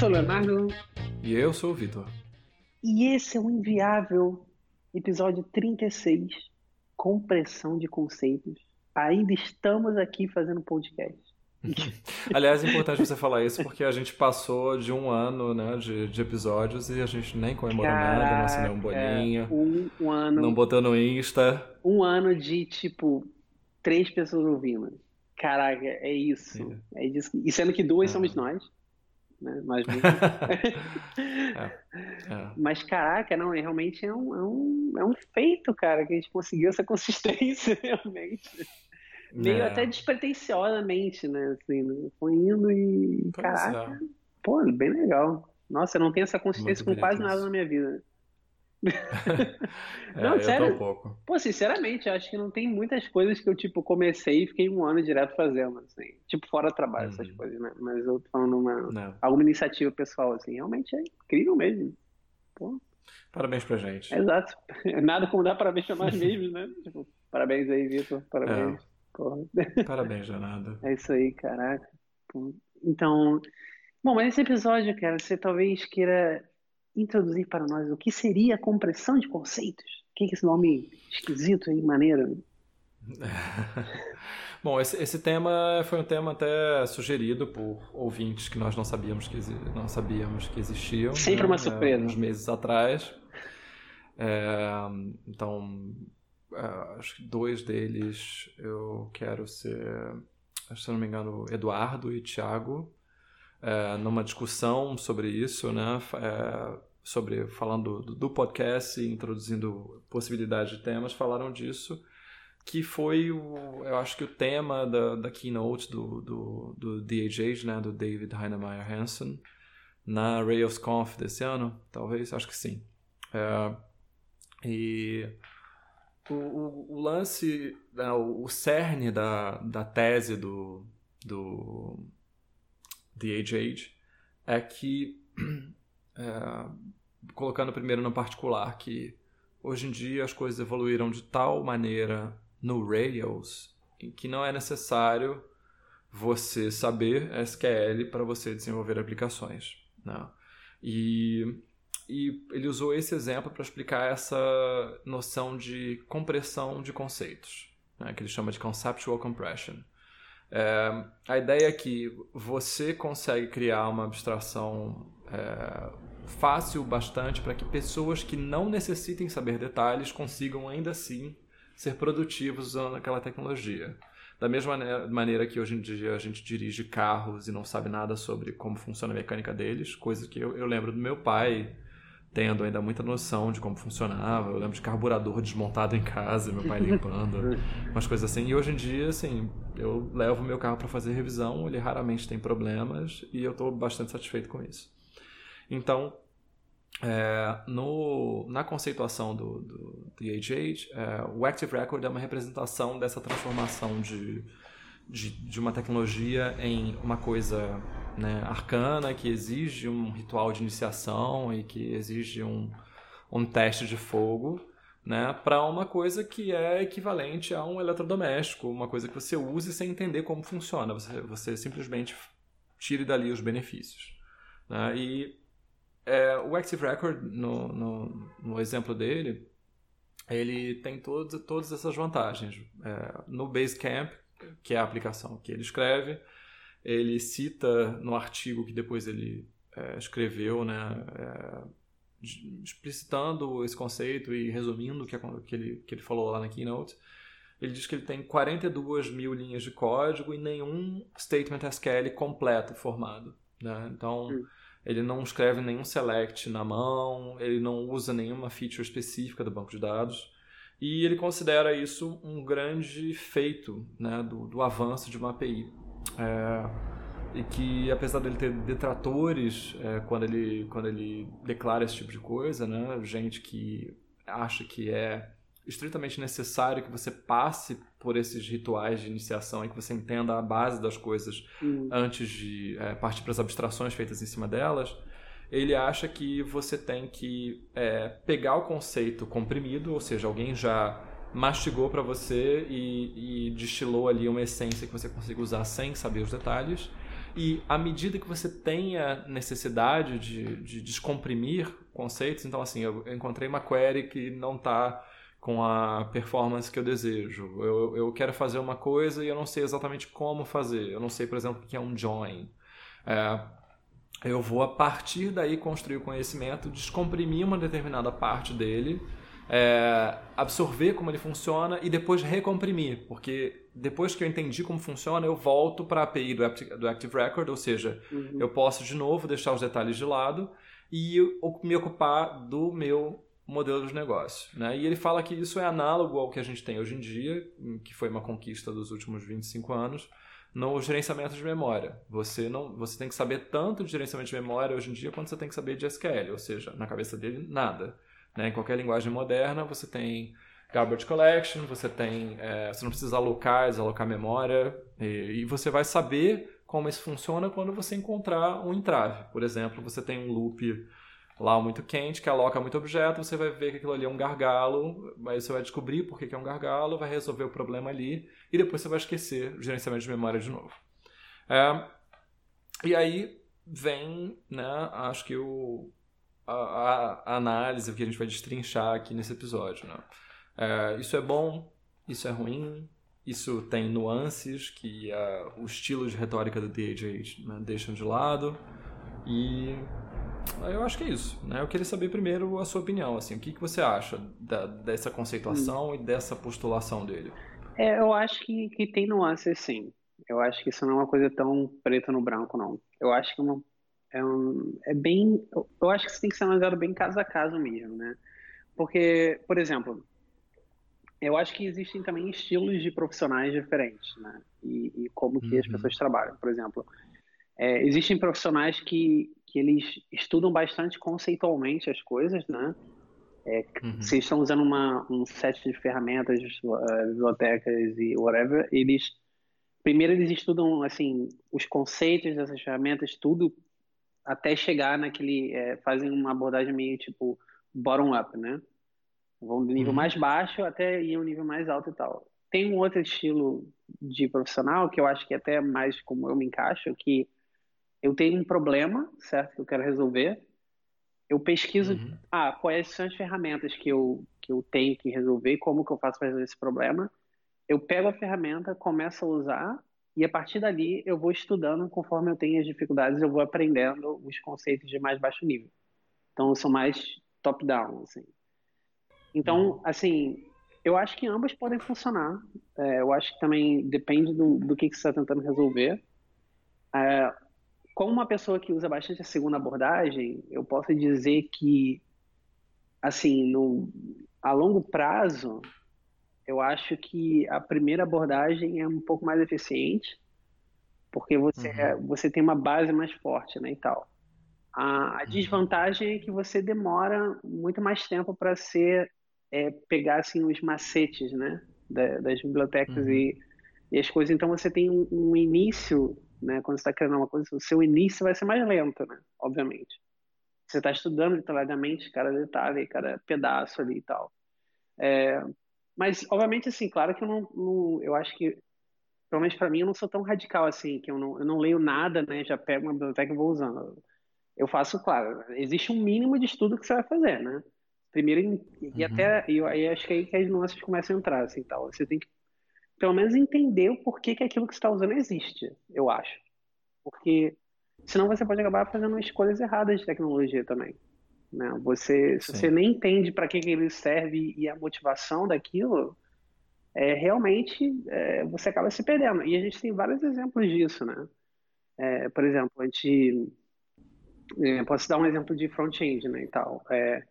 sou o Leonardo. E eu sou o Vitor. E esse é o Inviável, episódio 36, Compressão de Conceitos. Ainda estamos aqui fazendo podcast. Aliás, é importante você falar isso porque a gente passou de um ano né, de, de episódios e a gente nem comemorou Caraca, nada, não assinei um bolinho. Um, um ano. Não botou no Insta. Um ano de, tipo, três pessoas ouvindo. Caraca, é isso. É, é disso. E sendo que duas é. somos nós né? Nós é, é. Mas, caraca, não, realmente é um, é, um, é um feito, cara, que a gente conseguiu essa consistência, realmente. Meio é. até despretensiosamente, né? Assim, né? foi indo e. Pois caraca, é. pô, bem legal. Nossa, eu não tenho essa consistência com quase nada na minha vida. é, não, sério. Um pô, sinceramente, acho que não tem muitas coisas que eu, tipo, comecei e fiquei um ano direto fazendo, assim. Tipo, fora trabalho, uhum. essas coisas, né? Mas eu tô falando uma, alguma iniciativa pessoal, assim. Realmente é incrível mesmo. Pô. Parabéns pra gente. Exato. Nada como dar parabéns pra nós mesmos, né? Tipo, parabéns aí, Vitor. Parabéns. É. Parabéns, Janada. É isso aí, caraca. Então, bom, mas nesse episódio, cara, você talvez queira introduzir para nós o que seria a compressão de conceitos? O que é esse nome esquisito e maneiro? Bom, esse, esse, tema foi um tema até sugerido por ouvintes que nós não sabíamos que, não sabíamos que existiam. Sempre né? uma surpresa. É, uns meses atrás. É, então, é, acho que dois deles eu quero ser, se não me engano, Eduardo e Tiago é, numa discussão sobre isso, né? É, sobre falando do, do podcast introduzindo possibilidade de temas, falaram disso, que foi o, eu acho que o tema da, da keynote do, do, do DHH, né? Do David Heinemeier Hansen, na RailsConf desse ano, talvez, acho que sim. É, e o, o, o lance, né, o cerne da, da tese do, do DHH é que, é, colocando primeiro no particular, que hoje em dia as coisas evoluíram de tal maneira no Rails que não é necessário você saber SQL para você desenvolver aplicações. Né? E, e ele usou esse exemplo para explicar essa noção de compressão de conceitos, né? que ele chama de conceptual compression. É, a ideia é que você consegue criar uma abstração é, fácil bastante para que pessoas que não necessitem saber detalhes consigam ainda assim ser produtivos usando aquela tecnologia. Da mesma maneira que hoje em dia a gente dirige carros e não sabe nada sobre como funciona a mecânica deles, coisa que eu, eu lembro do meu pai tendo ainda muita noção de como funcionava. Eu lembro de carburador desmontado em casa, meu pai limpando, umas coisas assim. E hoje em dia, assim, eu levo meu carro para fazer revisão, ele raramente tem problemas e eu estou bastante satisfeito com isso. Então, é, no, na conceituação do, do DHH, é, o Active Record é uma representação dessa transformação de, de, de uma tecnologia em uma coisa né, arcana que exige um ritual de iniciação e que exige um, um teste de fogo, né, para uma coisa que é equivalente a um eletrodoméstico, uma coisa que você use sem entender como funciona, você, você simplesmente tire dali os benefícios. Né, e é, o Active Record, no, no, no, exemplo dele, ele tem todos, todas essas vantagens. É, no Basecamp, que é a aplicação que ele escreve, ele cita no artigo que depois ele é, escreveu, né, é, explicitando esse conceito e resumindo o que, que, ele, que ele falou lá na keynote. Ele diz que ele tem 42 mil linhas de código e nenhum statement SQL completo formado. Né? Então, hum. ele não escreve nenhum select na mão, ele não usa nenhuma feature específica do banco de dados. E ele considera isso um grande feito né, do, do avanço de uma API. É, e que apesar dele ter detratores é, quando, ele, quando ele declara esse tipo de coisa, né, gente que acha que é estritamente necessário que você passe por esses rituais de iniciação e que você entenda a base das coisas uhum. antes de é, partir para as abstrações feitas em cima delas, ele acha que você tem que é, pegar o conceito comprimido, ou seja, alguém já mastigou para você e, e, destilou ali uma essência que você consiga usar sem saber os detalhes. E à medida que você tenha necessidade de, de descomprimir conceitos, então assim, eu encontrei uma query que não está com a performance que eu desejo. Eu, eu quero fazer uma coisa e eu não sei exatamente como fazer. Eu não sei, por exemplo, o que é um join. É, eu vou, a partir daí, construir o conhecimento, descomprimir uma determinada parte dele, é, absorver como ele funciona e depois recomprimir, porque depois que eu entendi como funciona, eu volto para a API do, do Active Record, ou seja, uhum. eu posso de novo deixar os detalhes de lado e me ocupar do meu modelo de negócio. Né? E ele fala que isso é análogo ao que a gente tem hoje em dia, que foi uma conquista dos últimos 25 anos, no gerenciamento de memória. Você não, você tem que saber tanto de gerenciamento de memória hoje em dia quanto você tem que saber de SQL, ou seja, na cabeça dele nada. Né? Em qualquer linguagem moderna você tem garbage collection, você tem, é, você não precisa alocar, desalocar memória e, e você vai saber como isso funciona quando você encontrar um entrave. Por exemplo, você tem um loop lá muito quente, que aloca muito objeto, você vai ver que aquilo ali é um gargalo, aí você vai descobrir por que é um gargalo, vai resolver o problema ali, e depois você vai esquecer o gerenciamento de memória de novo. É, e aí vem, né, acho que o, a, a, análise que a gente vai destrinchar aqui nesse episódio. Né? É, isso é bom, isso é ruim, isso tem nuances que uh, o estilo de retórica do DHH né, deixam de lado, e eu acho que é isso. Né? Eu queria saber primeiro a sua opinião. Assim, o que, que você acha da, dessa conceituação hum. e dessa postulação dele? É, eu acho que, que tem nuances, sim. Eu acho que isso não é uma coisa tão preto no branco, não. Eu acho que é, uma, é, um, é bem. Eu acho que isso tem que ser analisado bem caso a caso mesmo, né? Porque, por exemplo, eu acho que existem também estilos de profissionais diferentes, né? E, e como que uhum. as pessoas trabalham. Por exemplo, é, existem profissionais que, que eles estudam bastante conceitualmente as coisas, né? É, uhum. Se estão usando uma, um set de ferramentas, uh, bibliotecas e whatever, eles primeiro eles estudam assim os conceitos dessas ferramentas, tudo até chegar naquele é, fazem uma abordagem meio tipo bottom up, né? Vão do nível uhum. mais baixo até ir ao nível mais alto e tal. Tem um outro estilo de profissional que eu acho que é até mais como eu me encaixo, que eu tenho um problema, certo? Que eu quero resolver. Eu pesquiso, uhum. ah, quais são as ferramentas que eu, que eu tenho que resolver, como que eu faço para resolver esse problema. Eu pego a ferramenta, começo a usar e a partir dali eu vou estudando conforme eu tenho as dificuldades, eu vou aprendendo os conceitos de mais baixo nível. Então eu sou mais top-down, assim. Então, uhum. assim, eu acho que ambas podem funcionar. É, eu acho que também depende do, do que, que você está tentando resolver. É, como uma pessoa que usa bastante a segunda abordagem, eu posso dizer que, assim, no, a longo prazo, eu acho que a primeira abordagem é um pouco mais eficiente, porque você, uhum. você tem uma base mais forte, né, e tal. A, a uhum. desvantagem é que você demora muito mais tempo para ser é, pegar assim os macetes, né, da, das bibliotecas uhum. e, e as coisas. Então você tem um, um início né? Quando você está criando uma coisa, o seu início vai ser mais lento, né? Obviamente. Você está estudando detalhadamente cada detalhe, cada pedaço ali e tal. É, mas, obviamente, assim, claro que eu não, não eu acho que, pelo menos para mim, eu não sou tão radical assim, que eu não, eu não leio nada, né? Já pego uma biblioteca e vou usando. Eu faço, claro, existe um mínimo de estudo que você vai fazer, né? Primeiro, e uhum. até, e aí acho que é aí que as nuances começam a entrar, assim, tal. Você tem que pelo menos entender o porquê que aquilo que você está usando existe, eu acho. Porque senão você pode acabar fazendo escolhas erradas de tecnologia também. Né? Você, se você nem entende para que, que ele serve e a motivação daquilo, é, realmente é, você acaba se perdendo. E a gente tem vários exemplos disso, né? É, por exemplo, a gente é, posso dar um exemplo de front-end, né, e tal. É,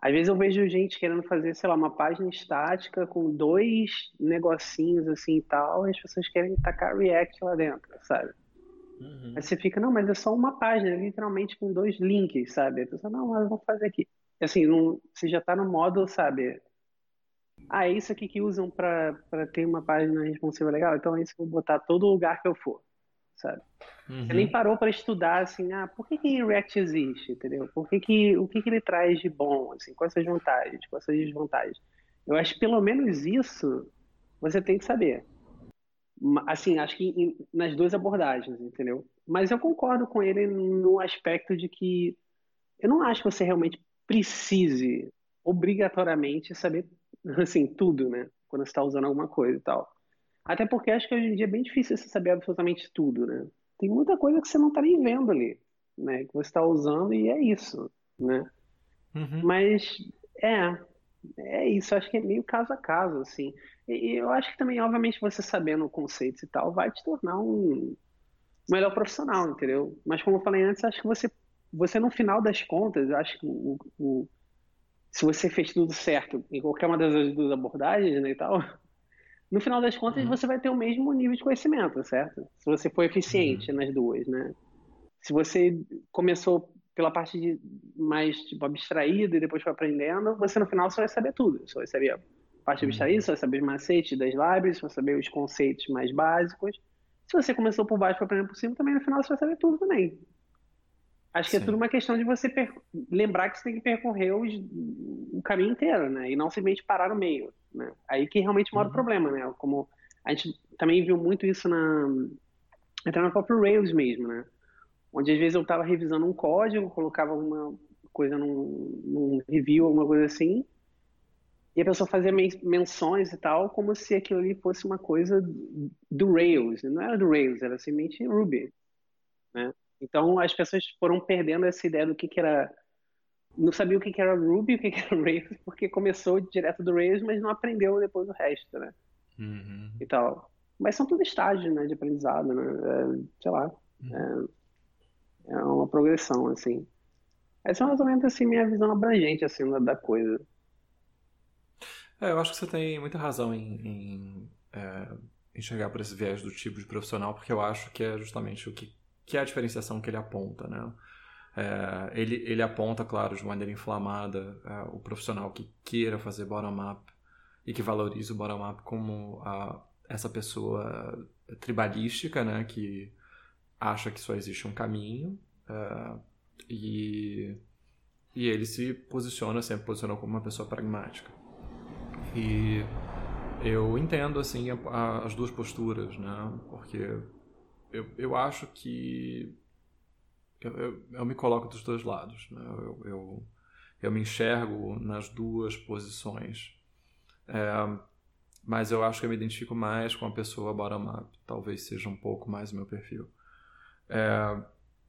às vezes eu vejo gente querendo fazer, sei lá, uma página estática com dois negocinhos assim e tal, e as pessoas querem tacar React lá dentro, sabe? Uhum. Aí você fica, não, mas é só uma página, literalmente com dois links, sabe? A pessoa, não, mas vou fazer aqui. Assim, não, você já tá no modo, sabe? Ah, é isso aqui que usam para ter uma página responsiva legal, então é isso que eu vou botar todo lugar que eu for sabe? Uhum. Você nem uhum. parou para estudar assim, ah, por que, que React existe, entendeu? Por que que, o que, que ele traz de bom, assim, quais as vantagens, quais as desvantagens. Eu acho que pelo menos isso você tem que saber. Assim, acho que nas duas abordagens, entendeu? Mas eu concordo com ele no aspecto de que eu não acho que você realmente precise obrigatoriamente saber assim tudo, né? Quando você está usando alguma coisa e tal. Até porque acho que hoje em dia é bem difícil você saber absolutamente tudo, né? Tem muita coisa que você não está nem vendo ali, né? Que você está usando e é isso, né? Uhum. Mas é, é isso. Acho que é meio caso a caso, assim. E eu acho que também, obviamente, você sabendo conceitos e tal, vai te tornar um melhor profissional, entendeu? Mas como eu falei antes, acho que você, você no final das contas, acho que o, o se você fez tudo certo em qualquer uma das duas abordagens, né, e tal, no final das contas uhum. você vai ter o mesmo nível de conhecimento, certo? Se você for eficiente uhum. nas duas, né? Se você começou pela parte de mais tipo abstraída e depois foi aprendendo, você no final só vai saber tudo. Você vai saber a parte uhum. abstraída, você vai saber os macetes das libraries, você vai saber os conceitos mais básicos. Se você começou por baixo e foi aprendendo por cima, também no final você vai saber tudo também. Acho que Sim. é tudo uma questão de você per... lembrar que você tem que percorrer os... o caminho inteiro, né? E não simplesmente parar no meio, né? Aí que realmente mora uhum. o problema, né? Como a gente também viu muito isso na até na própria Rails mesmo, né? Onde às vezes eu estava revisando um código, colocava alguma coisa num, num review, alguma coisa assim, e a pessoa fazia menções e tal, como se aquilo ali fosse uma coisa do Rails. Não era do Rails, era simplesmente Ruby, né? Então as pessoas foram perdendo essa ideia do que, que era. Não sabia o que, que era Ruby, o que, que era Rails, porque começou direto do Rails, mas não aprendeu depois o resto, né? Uhum. E tal. Mas são tudo estágios, né, de aprendizado, né? É, sei lá. Uhum. É, é, uma progressão, assim. Essa é mais ou menos assim, minha visão abrangente assim, da, da coisa. É, eu acho que você tem muita razão em, em é, enxergar por esse viés do tipo de profissional, porque eu acho que é justamente o que que é a diferenciação que ele aponta, né? É, ele, ele aponta, claro, de maneira inflamada é, o profissional que queira fazer bottom-up e que valorize o bottom-up como a, essa pessoa tribalística, né? Que acha que só existe um caminho é, e, e ele se posiciona, sempre posicionou como uma pessoa pragmática. E eu entendo, assim, a, a, as duas posturas, né? Porque eu, eu acho que eu, eu, eu, me coloco dos dois lados. Né? Eu, eu, eu, me enxergo nas duas posições. É, mas eu acho que eu me identifico mais com a pessoa bottom-up. Talvez seja um pouco mais o meu perfil. É,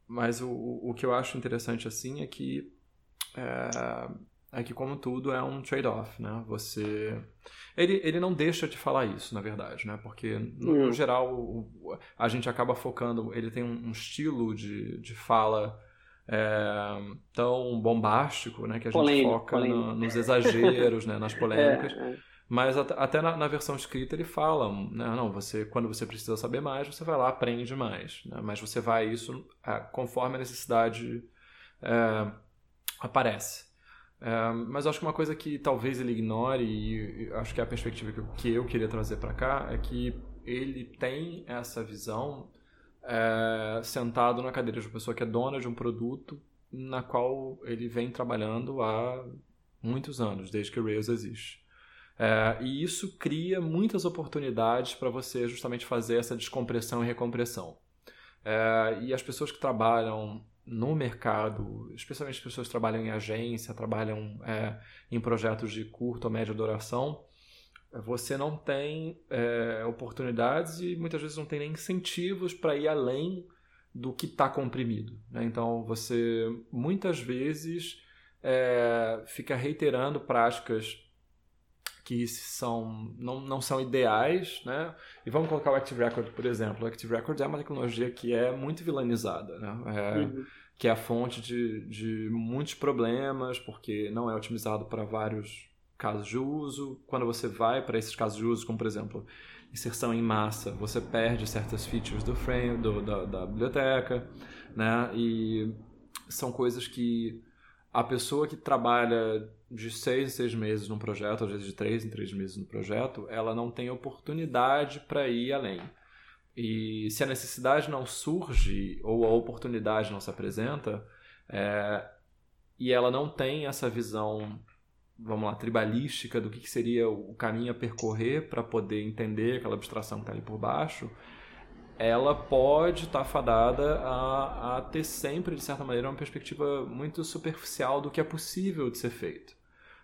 mas o, o que eu acho interessante assim é que é, é que como tudo é um trade-off, né? Você ele, ele não deixa de falar isso, na verdade, né? Porque no, no hum. geral a gente acaba focando, ele tem um, estilo de, de fala é, tão bombástico, né? Que a gente polêmico, foca no, nos exageros, né? Nas polêmicas. É, é. Mas até na, na, versão escrita ele fala, né? Não, você quando você precisa saber mais, você vai lá aprende mais, né? Mas você vai isso é, conforme a necessidade é, aparece. Mas acho que uma coisa que talvez ele ignore, e acho que é a perspectiva que eu, que eu queria trazer para cá, é que ele tem essa visão é, sentado na cadeira de uma pessoa que é dona de um produto na qual ele vem trabalhando há muitos anos, desde que o Rails existe. É, e isso cria muitas oportunidades para você justamente fazer essa descompressão e recompressão. É, e as pessoas que trabalham no mercado, especialmente as pessoas que trabalham em agência, trabalham é, em projetos de curta ou média duração, você não tem é, oportunidades e muitas vezes não tem nem incentivos para ir além do que está comprimido. Né? Então você muitas vezes é, fica reiterando práticas que são, não, não são ideais, né? E vamos colocar o Active Record, por exemplo. O Active Record é uma tecnologia que é muito vilanizada, né? É, uhum. Que é a fonte de, de muitos problemas, porque não é otimizado para vários casos de uso. Quando você vai para esses casos de uso, como por exemplo, inserção em massa, você perde certas features do frame, do, da, da biblioteca, né? E são coisas que a pessoa que trabalha de seis em seis meses num projeto, às vezes de três em três meses no projeto, ela não tem oportunidade para ir além. E se a necessidade não surge ou a oportunidade não se apresenta, é, e ela não tem essa visão, vamos lá, tribalística do que seria o caminho a percorrer para poder entender aquela abstração que está ali por baixo, ela pode estar tá fadada a, a ter sempre, de certa maneira, uma perspectiva muito superficial do que é possível de ser feito.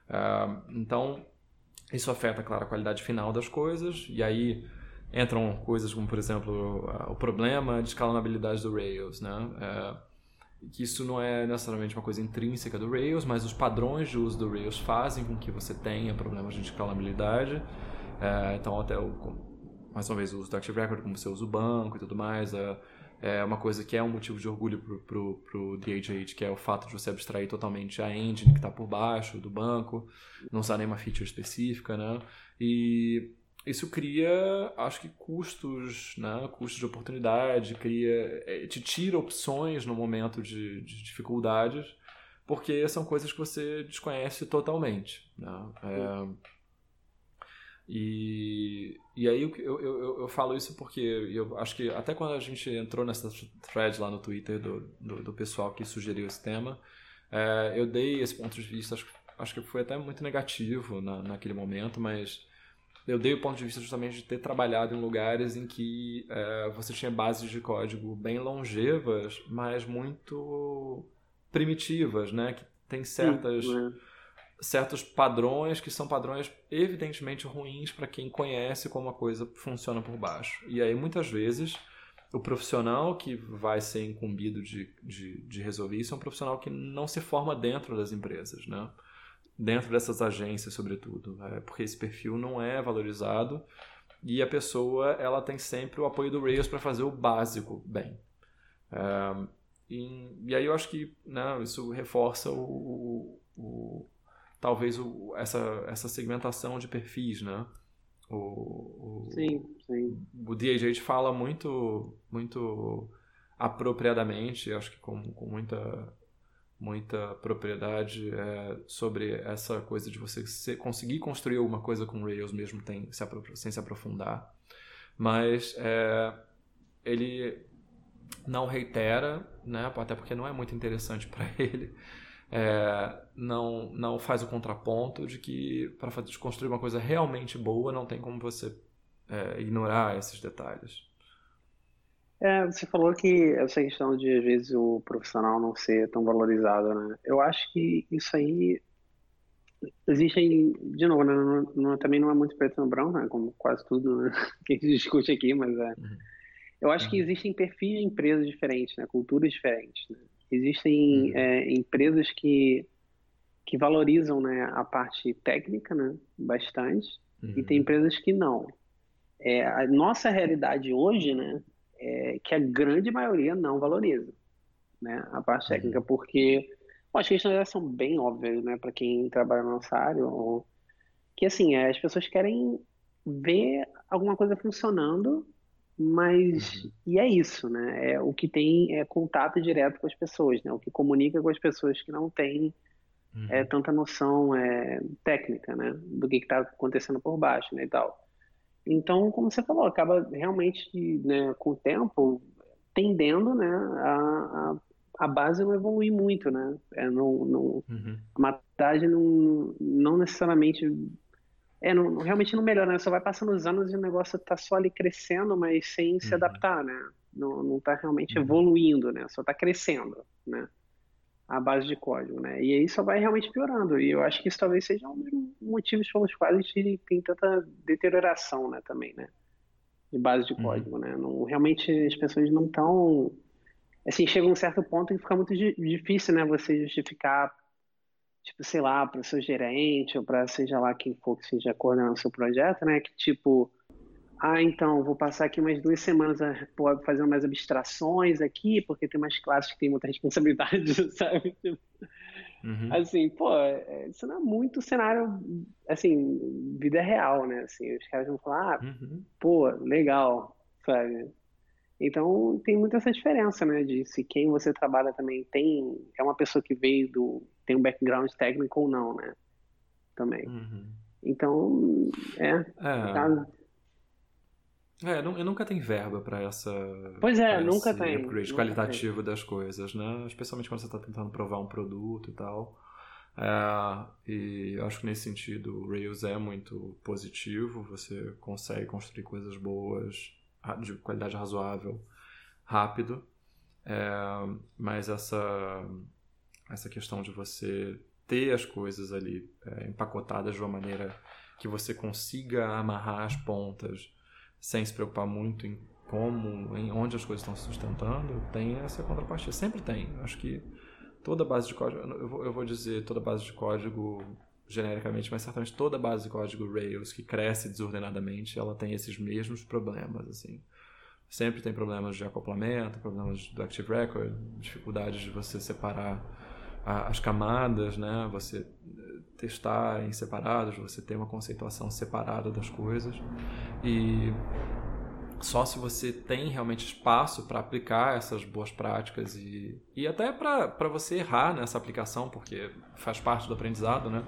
Uh, então, isso afeta, claro, a qualidade final das coisas, e aí entram coisas como, por exemplo, o problema de escalabilidade do Rails, né? Uh, que isso não é necessariamente uma coisa intrínseca do Rails, mas os padrões de uso do Rails fazem com que você tenha problemas de escalabilidade. É, então, até o, mais uma vez, o uso do Active Record, como você usa o banco e tudo mais, é, é uma coisa que é um motivo de orgulho para o DHH, que é o fato de você abstrair totalmente a engine que está por baixo do banco, não usar nenhuma feature específica, né? E isso cria, acho que custos, né? custos de oportunidade, cria, é, te tira opções no momento de, de dificuldades, porque são coisas que você desconhece totalmente. Né? É, e, e aí eu, eu, eu, eu, falo isso porque eu acho que até quando a gente entrou nessa thread lá no Twitter do, do, do pessoal que sugeriu esse tema, é, eu dei esse ponto de vista, acho, acho que foi até muito negativo na, naquele momento, mas eu dei o ponto de vista justamente de ter trabalhado em lugares em que é, você tinha bases de código bem longevas, mas muito primitivas, né? Que tem certas, Sim, certos padrões que são padrões evidentemente ruins para quem conhece como a coisa funciona por baixo. E aí, muitas vezes, o profissional que vai ser incumbido de, de, de resolver isso é um profissional que não se forma dentro das empresas, né? dentro dessas agências, sobretudo, é, porque esse perfil não é valorizado e a pessoa ela tem sempre o apoio do Rails para fazer o básico bem. É, e, e, aí eu acho que né, isso reforça o, o, talvez o, essa, essa segmentação de perfis, né? O, o, sim, sim. O DHH fala muito, muito apropriadamente, acho que com, com muita muita propriedade é, sobre essa coisa de você conseguir construir alguma coisa com Rails mesmo tem, se sem se aprofundar. Mas é, ele não reitera, né, até porque não é muito interessante para ele, é, não, não faz o contraponto de que para construir uma coisa realmente boa não tem como você é, ignorar esses detalhes. É, você falou que essa questão de, às vezes, o profissional não ser tão valorizado, né? Eu acho que isso aí existem, de novo, né? não, não, também não é muito preto no branco, né? Como quase tudo né? que a gente discute aqui, mas é. Uhum. Eu acho que uhum. existem perfis de empresas diferentes, né? Culturas diferentes. Né? Existem uhum. é, empresas que que valorizam né, a parte técnica, né, bastante, e tem uhum. empresas que não. É, a nossa realidade hoje, né, é, que a grande maioria não valoriza né, a parte uhum. técnica, porque bom, as questões são bem óbvias né, para quem trabalha na nossa área, ou, que assim, é, as pessoas querem ver alguma coisa funcionando, mas uhum. e é isso, né? É, o que tem é contato direto com as pessoas, né? O que comunica com as pessoas que não têm uhum. é, tanta noção é, técnica, né? Do que está acontecendo por baixo, né? E tal. Então, como você falou, acaba realmente, né, com o tempo, tendendo, né, a, a, a base não evoluir muito, né? É, não, não, uhum. A maturidade não, não necessariamente... É, não, realmente não melhora, né? Só vai passando os anos e o negócio tá só ali crescendo, mas sem uhum. se adaptar, né? Não, não tá realmente uhum. evoluindo, né? Só tá crescendo, né? a base de código, né? E aí só vai realmente piorando. E eu acho que isso talvez seja um dos motivos pelos quais a gente tem tanta deterioração, né, também, né? De base de uhum. código, uhum. né? Não, realmente as pessoas não estão... Assim, chega um certo ponto que fica muito difícil, né? Você justificar, tipo, sei lá, para o seu gerente ou para seja lá quem for que seja coordenando o seu projeto, né? Que, tipo, ah, então, vou passar aqui umas duas semanas fazendo mais abstrações aqui, porque tem umas classes que tem muita responsabilidade, sabe? Uhum. Assim, pô, é, isso não é muito cenário, assim, vida real, né? Assim, os caras vão falar, ah, uhum. pô, legal, sabe? Então, tem muita essa diferença, né? De se quem você trabalha também tem, é uma pessoa que veio do, tem um background técnico ou não, né? Também. Uhum. Então, é, é. Tá, é, eu nunca tem verba para essa. Pois é, nunca tem. upgrade qualitativo tem. das coisas, né? Especialmente quando você está tentando provar um produto e tal. É, e acho que nesse sentido o Rails é muito positivo, você consegue construir coisas boas de qualidade razoável rápido. É, mas essa, essa questão de você ter as coisas ali é, empacotadas de uma maneira que você consiga amarrar as pontas sem se preocupar muito em como, em onde as coisas estão se sustentando, tem essa contrapartida. Sempre tem. Acho que toda base de código, eu vou, eu vou dizer toda base de código genericamente, mas certamente toda base de código Rails que cresce desordenadamente, ela tem esses mesmos problemas, assim. Sempre tem problemas de acoplamento, problemas do Active Record, dificuldades de você separar as camadas, né? Você eh, testar em separados, você ter uma conceituação separada das coisas. E só se você tem realmente espaço para aplicar essas boas práticas e, e até para você errar nessa aplicação, porque faz parte do aprendizado, né?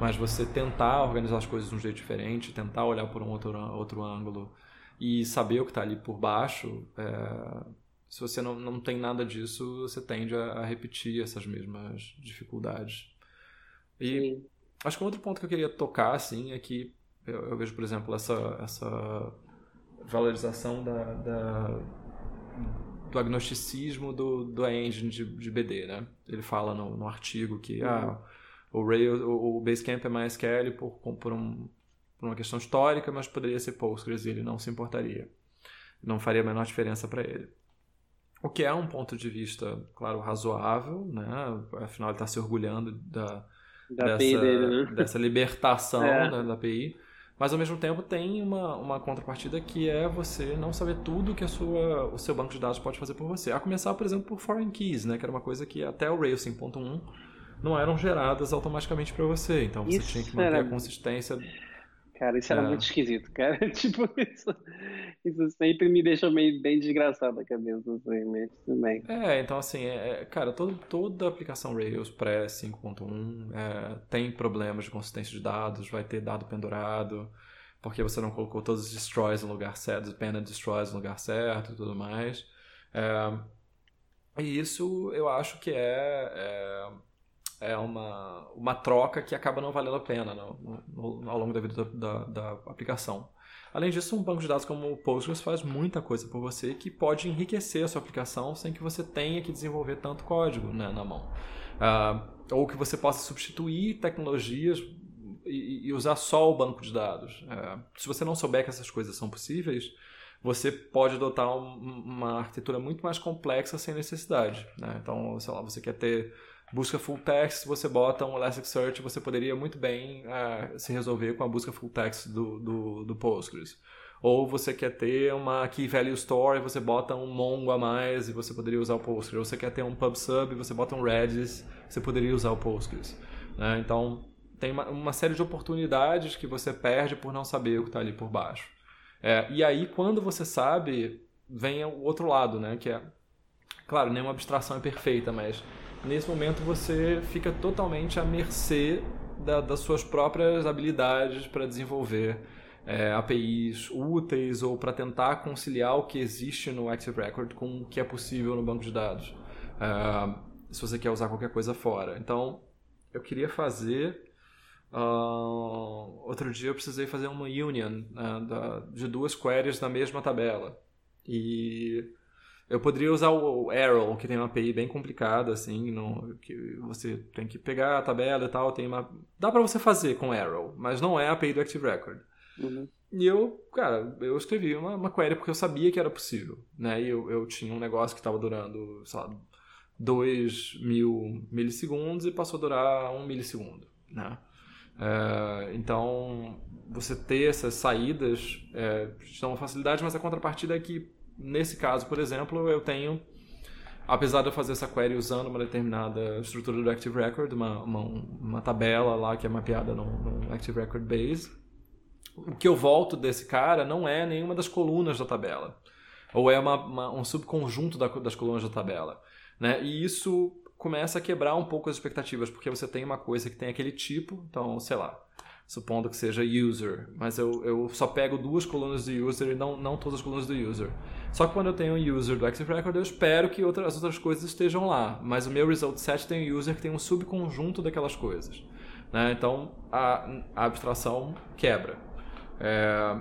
Mas você tentar organizar as coisas de um jeito diferente, tentar olhar por um outro, outro ângulo e saber o que está ali por baixo, é, se você não, não tem nada disso, você tende a, a repetir essas mesmas dificuldades. E Sim. acho que um outro ponto que eu queria tocar, assim, é que eu, eu vejo, por exemplo, essa, essa valorização da, da do agnosticismo do, do engine de, de BD, né? Ele fala no, no artigo que uhum. ah, o Rails, o, o Basecamp é mais MySQL por, por, um, por uma questão histórica, mas poderia ser Postgres e ele não se importaria. Não faria a menor diferença para ele. O que é um ponto de vista, claro, razoável, né? Afinal, ele está se orgulhando da, da dessa, dele, né? dessa libertação é. da, da API. Mas ao mesmo tempo tem uma, uma contrapartida que é você não saber tudo que a sua, o seu banco de dados pode fazer por você. A começar, por exemplo, por foreign keys, né? que era uma coisa que até o Rails 5.1 não eram geradas automaticamente para você. Então você isso tinha que manter era... a consistência. Cara, isso era é. muito esquisito, cara. tipo, isso, isso sempre me deixou meio bem desgraçado a cabeça, assim, mas também. É, então assim, é, é, cara, todo, toda aplicação Rails pré 5.1 é, tem problemas de consistência de dados, vai ter dado pendurado, porque você não colocou todos os destroys no lugar certo, pena destroys no lugar certo e tudo mais. É, e isso eu acho que é, é é uma, uma troca que acaba não valendo a pena no, no, ao longo da vida da, da, aplicação. Além disso, um banco de dados como o Postgres faz muita coisa por você que pode enriquecer a sua aplicação sem que você tenha que desenvolver tanto código né, na mão. Uh, ou que você possa substituir tecnologias e, e usar só o banco de dados. Uh, se você não souber que essas coisas são possíveis, você pode adotar um, uma arquitetura muito mais complexa sem necessidade. Né? Então, sei lá, você quer ter busca full text, você bota um Elasticsearch, você poderia muito bem uh, se resolver com a busca full text do, do, do, Postgres. Ou você quer ter uma Key Value Store você bota um Mongo a mais e você poderia usar o Postgres. Ou você quer ter um PubSub você bota um Redis, você poderia usar o Postgres. Né? Então, tem uma, uma, série de oportunidades que você perde por não saber o que está ali por baixo. É, e aí, quando você sabe, vem o outro lado, né? Que é, claro, nenhuma abstração é perfeita, mas nesse momento você fica totalmente à mercê da, das suas próprias habilidades para desenvolver é, APIs úteis ou para tentar conciliar o que existe no Active Record com o que é possível no banco de dados. É, se você quer usar qualquer coisa fora. Então, eu queria fazer. Uh, outro dia eu precisei fazer uma union uh, da, de duas queries na mesma tabela. E eu poderia usar o Arrow, que tem uma API bem complicada, assim, que você tem que pegar a tabela e tal, tem uma... Dá para você fazer com Arrow, mas não é a API do Active Record. Uhum. E eu, cara, eu escrevi uma, uma query porque eu sabia que era possível, né? E eu, eu tinha um negócio que estava durando, sei lá, 2 mil milissegundos e passou a durar 1 um milissegundo, né? É, então, você ter essas saídas é, dá uma facilidade, mas a contrapartida é que nesse caso, por exemplo, eu tenho, apesar de eu fazer essa query usando uma determinada estrutura do Active Record, uma, uma, uma tabela lá que é mapeada no, no Active Record Base, o que eu volto desse cara não é nenhuma das colunas da tabela. Ou é uma, uma, um subconjunto da, das colunas da tabela. Né? E isso começa a quebrar um pouco as expectativas, porque você tem uma coisa que tem aquele tipo, então, sei lá, supondo que seja user, mas eu, eu só pego duas colunas do user e não, não todas as colunas do user. Só que quando eu tenho um user do Active Record, eu espero que outra, as outras coisas estejam lá, mas o meu result set tem um user que tem um subconjunto daquelas coisas. Né? Então a, a abstração quebra. É,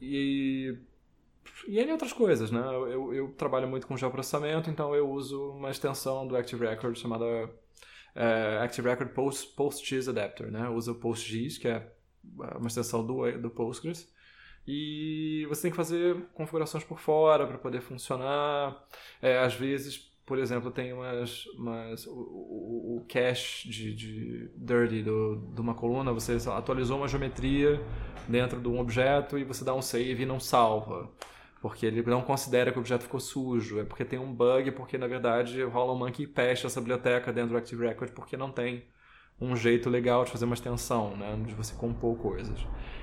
e e outras coisas, né? Eu, eu, trabalho muito com geoprocessamento, então eu uso uma extensão do Active Record chamada é, Active Record Post, PostGIS Adapter, né? Uso o PostGIS, que é uma extensão do, do Postgres, e você tem que fazer configurações por fora para poder funcionar. É, às vezes, por exemplo, tem umas, umas o, o, o cache de, de dirty do, de uma coluna, você atualizou uma geometria dentro de um objeto e você dá um save e não salva. Porque ele não considera que o objeto ficou sujo. É porque tem um bug, porque na verdade o Hollow Monkey fecha essa biblioteca dentro do Active Record porque não tem um jeito legal de fazer uma extensão, né? de você compor coisas.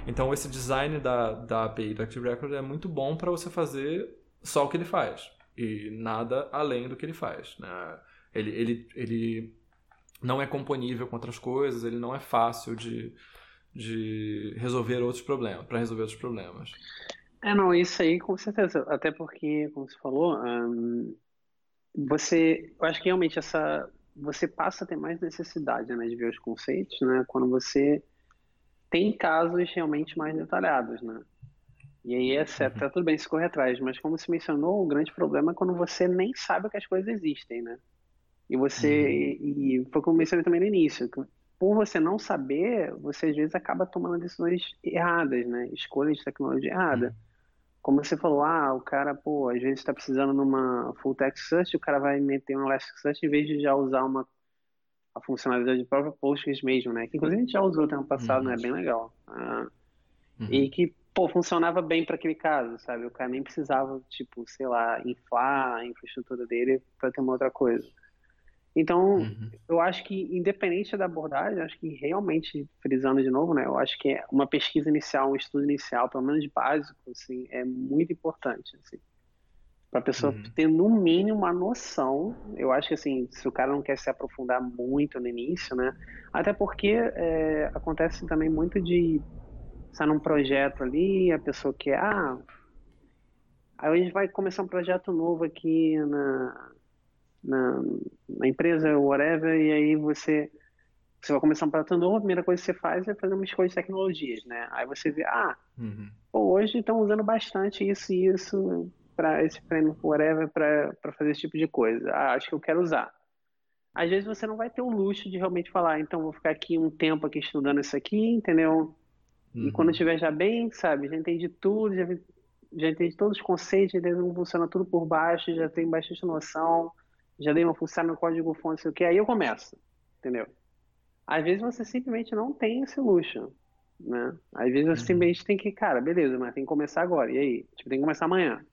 Então esse design da, da API do Active Record é muito bom para você fazer só o que ele faz e nada além do que ele faz. Né? Ele, ele, ele não é componível com outras coisas, ele não é fácil de, de resolver outros problemas, para resolver outros problemas. É, não, isso aí com certeza. Até porque, como você falou, você, eu acho que realmente essa, você passa a ter mais necessidade, né, de ver os conceitos, né, quando você tem casos realmente mais detalhados, né. E aí é certo, tá tudo bem se correr atrás, mas como você mencionou, o grande problema é quando você nem sabe que as coisas existem, né. E você, uhum. e, e foi como eu mencionei também no início, que por você não saber, você às vezes acaba tomando decisões erradas, né, escolhas de tecnologia errada. Uhum como você falou, ah, o cara, pô, às vezes está precisando numa full text search, o cara vai meter um Elasticsearch em vez de já usar uma a funcionalidade de própria Postgres mesmo, né? Que inclusive a gente já usou no ano passado, uhum. né? Bem legal. Ah, uhum. E que, pô, funcionava bem para aquele caso, sabe? O cara nem precisava, tipo, sei lá, inflar a infraestrutura dele para ter uma outra coisa. Então, uhum. eu acho que, independente da abordagem, acho que realmente, frisando de novo, né, eu acho que é uma pesquisa inicial, um estudo inicial, pelo menos básico, assim, é muito importante, assim, para a pessoa uhum. ter, no mínimo, uma noção. Eu acho que, assim, se o cara não quer se aprofundar muito no início, né, até porque é, acontece também muito de estar num projeto ali, a pessoa quer, ah, aí a gente vai começar um projeto novo aqui na na, na empresa, whatever, e aí você você vai começar um prato novo, a primeira coisa que você faz é fazer uma escolha de tecnologias, né? Aí você vê, ah, uhum. pô, hoje estão usando bastante isso e isso para esse framework, whatever, para fazer esse tipo de coisa. Ah, acho que eu quero usar. Às vezes você não vai ter o luxo de realmente falar, ah, então vou ficar aqui um tempo aqui estudando isso aqui, entendeu? Uhum. E quando estiver já bem, sabe, já entendi tudo, já, já entendi todos os conceitos, já entendi como funciona tudo por baixo, já tenho bastante noção já dei uma fuçada no código fonte, sei o que, aí eu começo, entendeu? Às vezes você simplesmente não tem esse luxo, né? Às vezes você uhum. simplesmente tem que, cara, beleza, mas tem que começar agora, e aí? Tipo, tem que começar amanhã.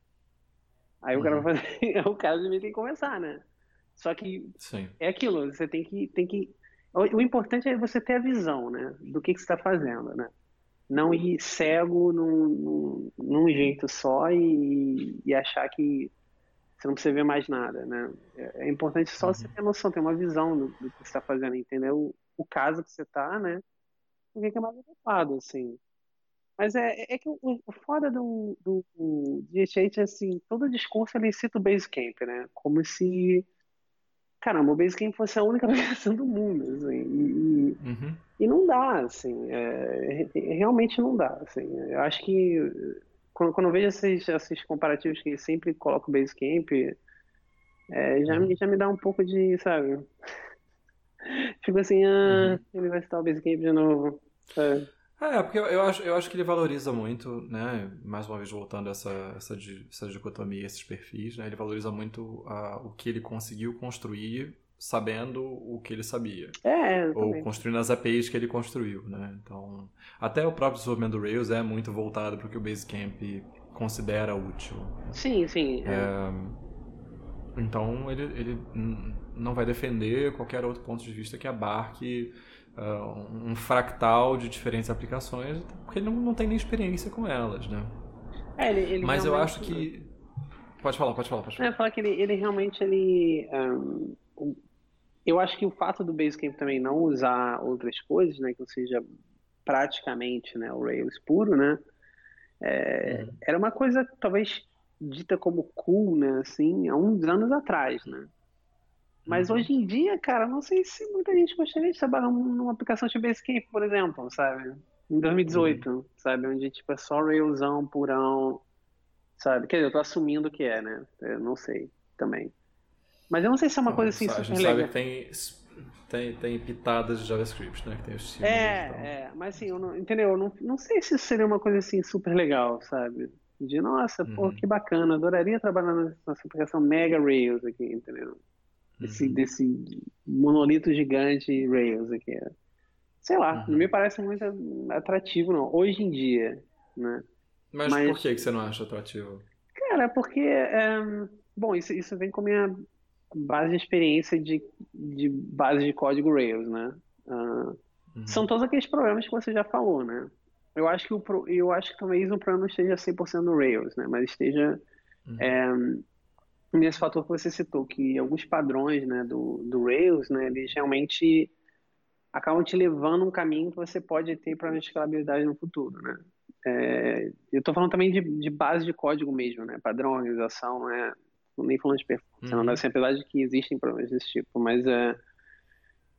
Aí uhum. o cara vai uhum. fazer, o cara também tem que começar, né? Só que Sim. é aquilo, você tem que, tem que... O, o importante é você ter a visão, né? Do que, que você está fazendo, né? Não ir cego num, num, num jeito só e, e achar que você não precisa ver mais nada, né? É, é importante só uhum. você ter noção, ter uma visão do, do que você está fazendo, entender o, o, caso que você está, né? O que é mais adequado, assim. Mas é, é que o, o foda do, do, do DHH, assim, todo discurso ele cita o Basecamp, né? Como se, caramba, o Basecamp fosse a única versão do mundo, assim. E, uhum. e não dá, assim. É, realmente não dá, assim. Eu acho que quando, quando eu vejo esses, esses comparativos que sempre coloco o Basecamp, é, já, me, já me dá um pouco de, sabe? Fico assim, ah, uhum. ele vai citar o Basecamp de novo. Sabe? É, porque eu, eu, acho, eu acho que ele valoriza muito, né? Mais uma vez voltando a essa, essa, essa dicotomia, esses perfis, né? Ele valoriza muito uh, o que ele conseguiu construir sabendo o que ele sabia. É, ou construindo as APIs que ele construiu, né? Então, até o próprio desenvolvimento do Rails é muito voltado para o que o Basecamp considera útil. Sim, sim. É. É, então, ele, ele não vai defender qualquer outro ponto de vista que abarque uh, um fractal de diferentes aplicações, porque ele não, não tem nem experiência com elas, né? É, ele, ele Mas eu acho que... Pode falar, pode falar, pode falar. É, falar que ele, ele realmente, ele... Um eu acho que o fato do Basecamp também não usar outras coisas, né, que não seja praticamente né, o Rails puro, né, é, uhum. era uma coisa talvez dita como cool, né, assim, há uns anos atrás, né. Mas uhum. hoje em dia, cara, não sei se muita gente gostaria de trabalhar numa aplicação de Basecamp, por exemplo, sabe? Em 2018, uhum. sabe? Onde tipo, é só Railsão, purão. sabe? Quer dizer, eu tô assumindo que é, né? Eu não sei também. Mas eu não sei se é uma coisa assim super legal. A gente sabe que tem, tem, tem pitadas de JavaScript, né? Que tem os é, é, mas assim, eu não, entendeu? Eu não, não sei se isso seria uma coisa assim super legal, sabe? De, nossa, uhum. pô, que bacana, adoraria trabalhar nessa aplicação mega Rails aqui, entendeu? Desse, uhum. desse monolito gigante Rails aqui. Sei lá, uhum. não me parece muito atrativo, não. Hoje em dia, né? Mas, Mas por que, que você não acha atrativo? Cara, porque, é, bom, isso, isso vem com a minha base de experiência de, de base de código Rails, né? Uh, uhum. São todos aqueles problemas que você já falou, né? Eu acho que, o, eu acho que talvez o problema não esteja 100% no Rails, né? Mas esteja uhum. é, nesse fator que você citou, que alguns padrões né, do, do Rails, né, eles realmente acabam te levando um caminho que você pode ter para a escalabilidade no futuro, né? É, eu estou falando também de, de, base de código mesmo, né? Padrão, organização, não é nem falando de performance, uhum. assim, apesar de que existem problemas desse tipo, mas é,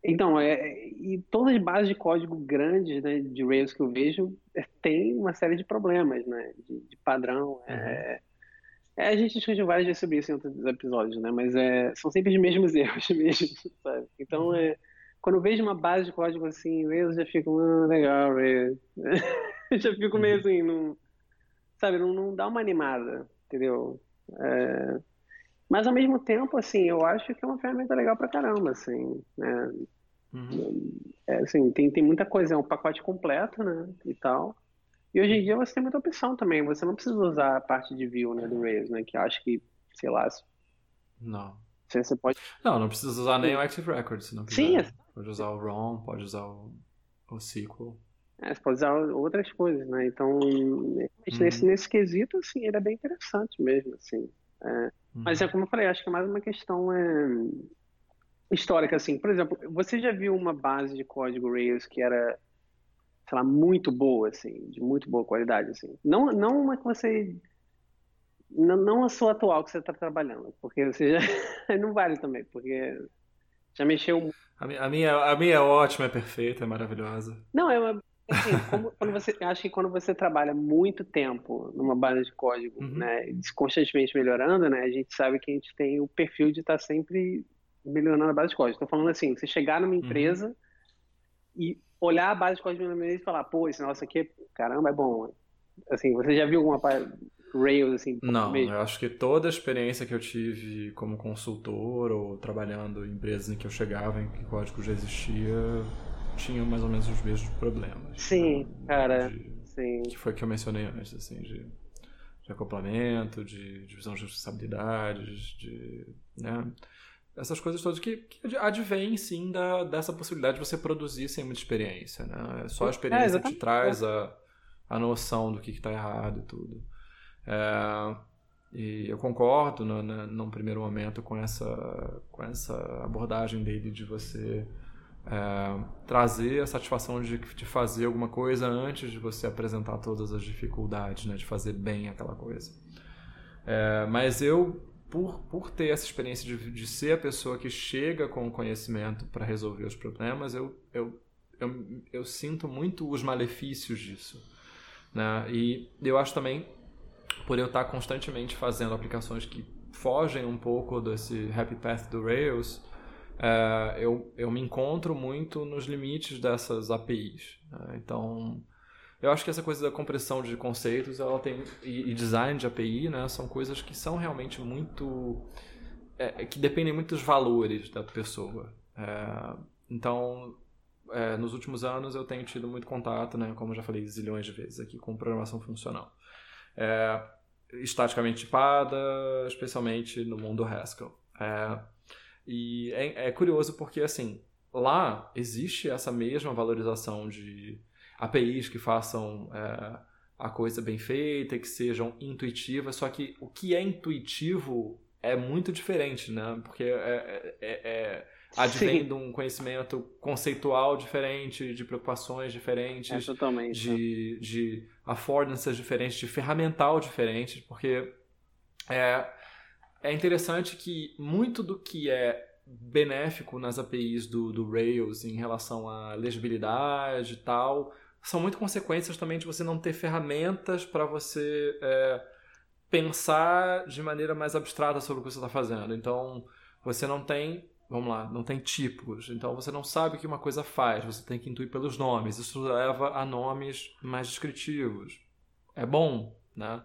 então, é, e todas as bases de código grandes né, de Rails que eu vejo é, tem uma série de problemas, né? De, de padrão. É, uhum. É, a gente discute várias vezes sobre isso em outros episódios, né? Mas é, são sempre os mesmos erros mesmo, sabe? Então, é, quando eu vejo uma base de código assim, eu já fico, ah, legal, Rails. já fico meio uhum. assim, não, sabe? Não, não dá uma animada, entendeu? É, mas ao mesmo tempo, assim, eu acho que é uma ferramenta legal pra caramba, assim, né? Uhum. É, assim, tem, tem muita coisa, é um pacote completo, né? E tal. E hoje em dia você tem muita opção também. Você não precisa usar a parte de view né, do Rails, né? Que eu acho que, sei lá. Não. Você pode. Não, não precisa usar nem o Active Record, se não quiser. Sim, é... Pode usar o ROM, pode usar o, o SQL. É, você pode usar outras coisas, né? Então, uhum. nesse, nesse quesito, assim, ele é bem interessante mesmo, assim. É. Mas é como eu falei, acho que é mais uma questão é, histórica, assim. Por exemplo, você já viu uma base de código Rails que era sei lá, muito boa, assim, de muito boa qualidade, assim. Não, não uma que você... Não, não a sua atual que você está trabalhando, porque você já... não vale também, porque já mexeu... A minha, a minha, a minha é ótima, é perfeita, é maravilhosa. Não, é uma... Assim, como, quando você, acho que quando você trabalha muito tempo numa base de código, uhum. né, constantemente melhorando, né, a gente sabe que a gente tem o perfil de estar tá sempre melhorando a base de código. Estou falando assim, você chegar numa uhum. empresa uhum. e olhar a base de código e falar, pô, esse negócio aqui, caramba, é bom. Assim, você já viu alguma Rails assim? Não, mesmo? eu acho que toda a experiência que eu tive como consultor ou trabalhando em empresas em que eu chegava, em que o código já existia, tinha mais ou menos os mesmos problemas. Sim, né? cara. De, sim. Que foi que eu mencionei antes, assim, de, de acoplamento, de divisão de responsabilidades, de. Né? essas coisas todas que, que advêm sim da, dessa possibilidade de você produzir sem muita experiência, né? É só a experiência é, te traz a, a noção do que está errado e tudo. É, e eu concordo no, no, num primeiro momento com essa, com essa abordagem dele de você é, trazer a satisfação de, de fazer alguma coisa antes de você apresentar todas as dificuldades, né? De fazer bem aquela coisa. É, mas eu por, por ter essa experiência de, de ser a pessoa que chega com o conhecimento para resolver os problemas, eu, eu, eu, eu, sinto muito os malefícios disso. Né? E eu acho também, por eu estar constantemente fazendo aplicações que fogem um pouco desse happy path do Rails, é, eu, eu me encontro muito nos limites dessas APIs. Né? Então, eu acho que essa coisa da compressão de conceitos ela tem, e, e design de API né, são coisas que são realmente muito. É, que dependem muito dos valores da pessoa. É, então, é, nos últimos anos eu tenho tido muito contato, né, como já falei zilhões de vezes aqui, com programação funcional. É, estaticamente tipada, especialmente no mundo Haskell. É, e é, é curioso porque, assim, lá existe essa mesma valorização de APIs que façam é, a coisa bem feita, que sejam intuitivas, só que o que é intuitivo é muito diferente, né? Porque é, é, é, é advém de um conhecimento conceitual diferente, de preocupações diferentes, é, totalmente. de, de affordances diferentes, de ferramental diferente, porque é, é interessante que muito do que é benéfico nas APIs do, do Rails em relação à legibilidade e tal, são muito consequências também de você não ter ferramentas para você é, pensar de maneira mais abstrata sobre o que você está fazendo. Então, você não tem, vamos lá, não tem tipos. Então, você não sabe o que uma coisa faz. Você tem que intuir pelos nomes. Isso leva a nomes mais descritivos. É bom, né?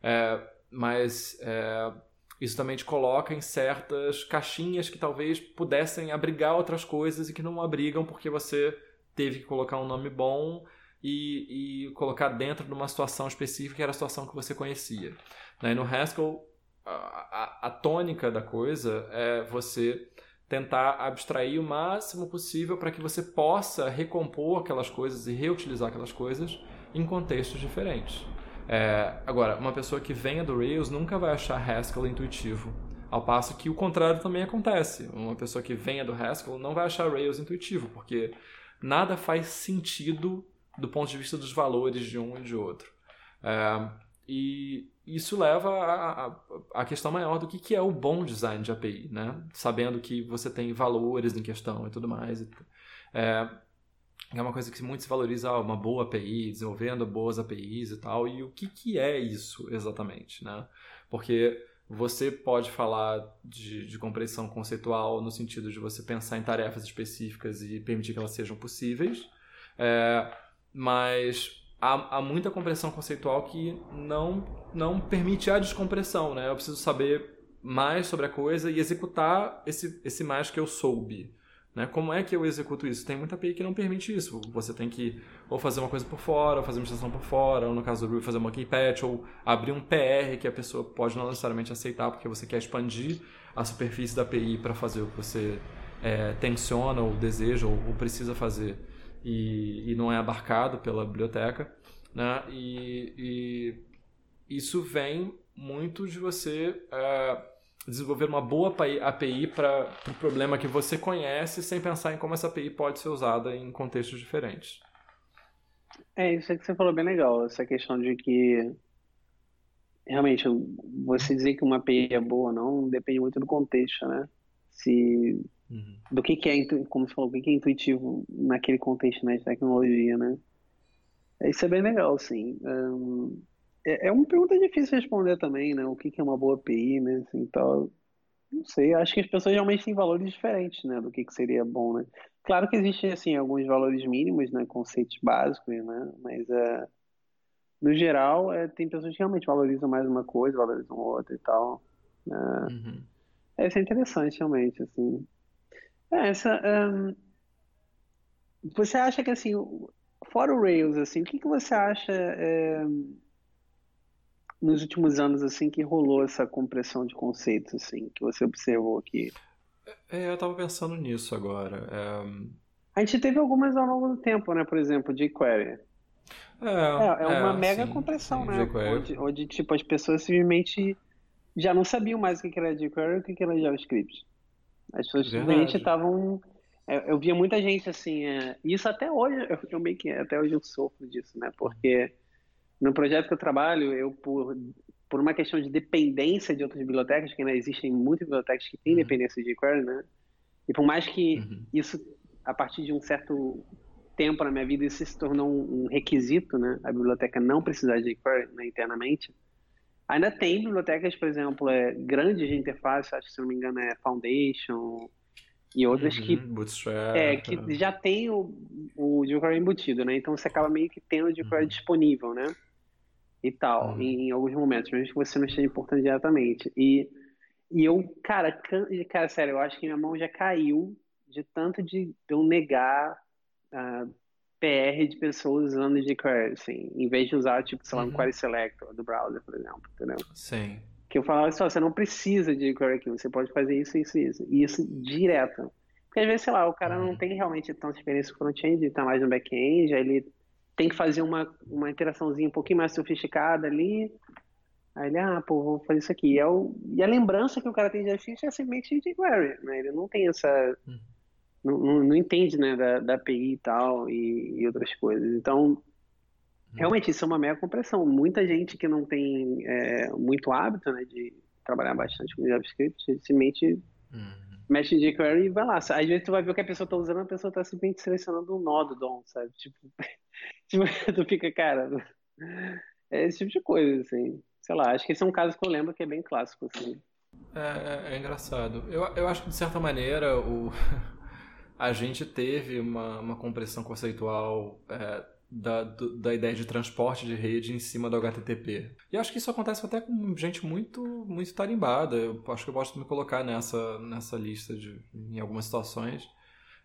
É, mas é, isso também te coloca em certas caixinhas que talvez pudessem abrigar outras coisas e que não abrigam porque você teve que colocar um nome bom e, e colocar dentro de uma situação específica que era a situação que você conhecia. Né? No Haskell, a, a, a tônica da coisa é você tentar abstrair o máximo possível para que você possa recompor aquelas coisas e reutilizar aquelas coisas em contextos diferentes. É, agora, uma pessoa que venha do Rails nunca vai achar Haskell intuitivo. Ao passo que o contrário também acontece. Uma pessoa que venha do Haskell não vai achar Rails intuitivo, porque nada faz sentido do ponto de vista dos valores de um e de outro. É, e isso leva à questão maior do que, que é o bom design de API, né? Sabendo que você tem valores em questão e tudo mais. É, é uma coisa que muito se valoriza ah, uma boa API, desenvolvendo boas APIs e tal. E o que, que é isso exatamente, né? Porque você pode falar de, de compreensão conceitual no sentido de você pensar em tarefas específicas e permitir que elas sejam possíveis. É, mas há, há, muita compressão conceitual que não, não permite a descompressão, né? Eu preciso saber mais sobre a coisa e executar esse, esse mais que eu soube. Né? Como é que eu executo isso? Tem muita API que não permite isso. Você tem que ou fazer uma coisa por fora, ou fazer uma extensão por fora, ou no caso do Ruby, fazer uma key patch, ou abrir um PR que a pessoa pode não necessariamente aceitar porque você quer expandir a superfície da API para fazer o que você é, tensiona, ou deseja, ou, ou precisa fazer e, e não é abarcado pela biblioteca. Né? E, e isso vem muito de você é, desenvolver uma boa API para o pro problema que você conhece sem pensar em como essa API pode ser usada em contextos diferentes. É, isso é que você falou bem legal, essa questão de que realmente você dizer que uma API é boa ou não depende muito do contexto, né? Se Uhum. Do que, que é, como você falou, o que, que é intuitivo naquele contexto né, de tecnologia, né? Isso é bem legal, sim. Um, é, é, uma pergunta difícil de responder também, né? O que, que é uma boa API, né? Assim, tal. Não sei, acho que as pessoas realmente têm valores diferentes, né? Do que, que seria bom, né? Claro que existem, assim, alguns valores mínimos, né? Conceitos básicos, né? Mas, uh, no geral, é, tem pessoas que realmente valorizam mais uma coisa, valorizam outra e tal. Uh, uhum. Isso é interessante, realmente, assim. É, essa, um, você acha que assim, fora o Rails, assim, o que, que você acha é, nos últimos anos assim que rolou essa compressão de conceitos assim que você observou aqui? É, eu estava pensando nisso agora. É... A gente teve algumas ao longo do tempo, né? Por exemplo, jQuery. É, é, é uma mega sim, compressão, sim, né? Onde, onde, tipo, as pessoas simplesmente já não sabiam mais o que era jQuery e o que era JavaScript. As pessoas simplesmente estavam. É, eu via muita gente assim, é, isso até hoje, eu, eu, meio que até hoje eu sofro disso, né? Porque no projeto que eu trabalho, eu por, por uma questão de dependência de outras bibliotecas, que ainda existem muitas bibliotecas que têm uhum. dependência de jQuery, né? E por mais que uhum. isso, a partir de um certo tempo na minha vida, isso se tornou um, um requisito, né? A biblioteca não precisar de jQuery né, internamente. Ainda tem bibliotecas, por exemplo, é, grandes de interface, acho que se não me engano é Foundation e outras uhum, que, Bootstrap, é, que já tem o, o jQuery embutido, né? Então você acaba meio que tendo o jQuery uhum. disponível, né? E tal, uhum. em, em, alguns momentos, mesmo que você não esteja importando diretamente. E, e eu, cara, can, cara, sério, eu acho que minha mão já caiu de tanto de, eu negar uh, PR de pessoas usando jQuery, assim, em vez de usar, tipo, sei lá, um uhum. Query Selector do browser, por exemplo, entendeu? Sim. Que eu falava assim, você não precisa de jQuery aqui, você pode fazer isso, isso, isso. E isso direto. Porque às vezes, sei lá, o cara uhum. não tem realmente tanta experiência com front-end, ele tá mais no back-end, aí ele tem que fazer uma, uma interaçãozinha um pouquinho mais sofisticada ali. Aí ele, ah, pô, vou fazer isso aqui. E, é o, e a lembrança que o cara tem de JavaScript é simplesmente de jQuery, né? Ele não tem essa... Uhum não, não, não entende né, da, da API e tal e, e, outras coisas. Então, uhum. Realmente isso é uma mega compressão. Muita gente que não tem é, muito hábito né, de trabalhar bastante com JavaScript simplesmente uhum. mexe em jQuery e vai lá. Às vezes tu vai ver o que a pessoa está usando, a pessoa está simplesmente selecionando um nó do DOM, sabe? Tipo, tipo, tu fica, cara, é esse tipo de coisa, assim. sei lá, acho que esse é um caso que eu lembro que é bem clássico, assim. É, é, é engraçado. Eu, eu acho que, de certa maneira, o... a gente teve uma, uma compressão conceitual é, da, do, da ideia de transporte de rede em cima do HTTP. E acho que isso acontece até com gente muito muito tarimbada. Eu acho que eu gosto de me colocar nessa, nessa lista de, em algumas situações.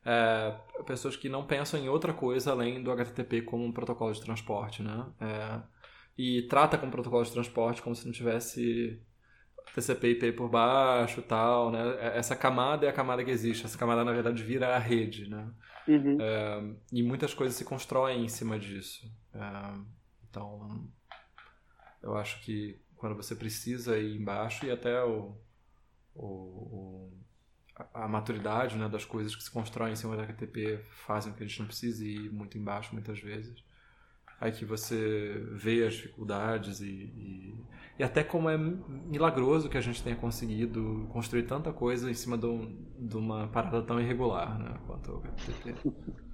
É, pessoas que não pensam em outra coisa além do HTTP como um protocolo de transporte, né? É, e trata como protocolo de transporte como se não tivesse TCP IP por baixo tal, né? É, essa camada é a camada que existe. Essa camada, na verdade, vira a rede, né? Uhum. E muitas coisas se constroem em cima disso. Então, eu acho que quando você precisa ir embaixo e até o, o, o a, a, maturidade né, das coisas que se constroem em cima da HTTP fazem com que a gente não precise ir muito embaixo muitas vezes aí que você vê as dificuldades e, e, e, até como é milagroso que a gente tenha conseguido construir tanta coisa em cima de, um, de uma parada tão irregular, né, quanto o HTTP.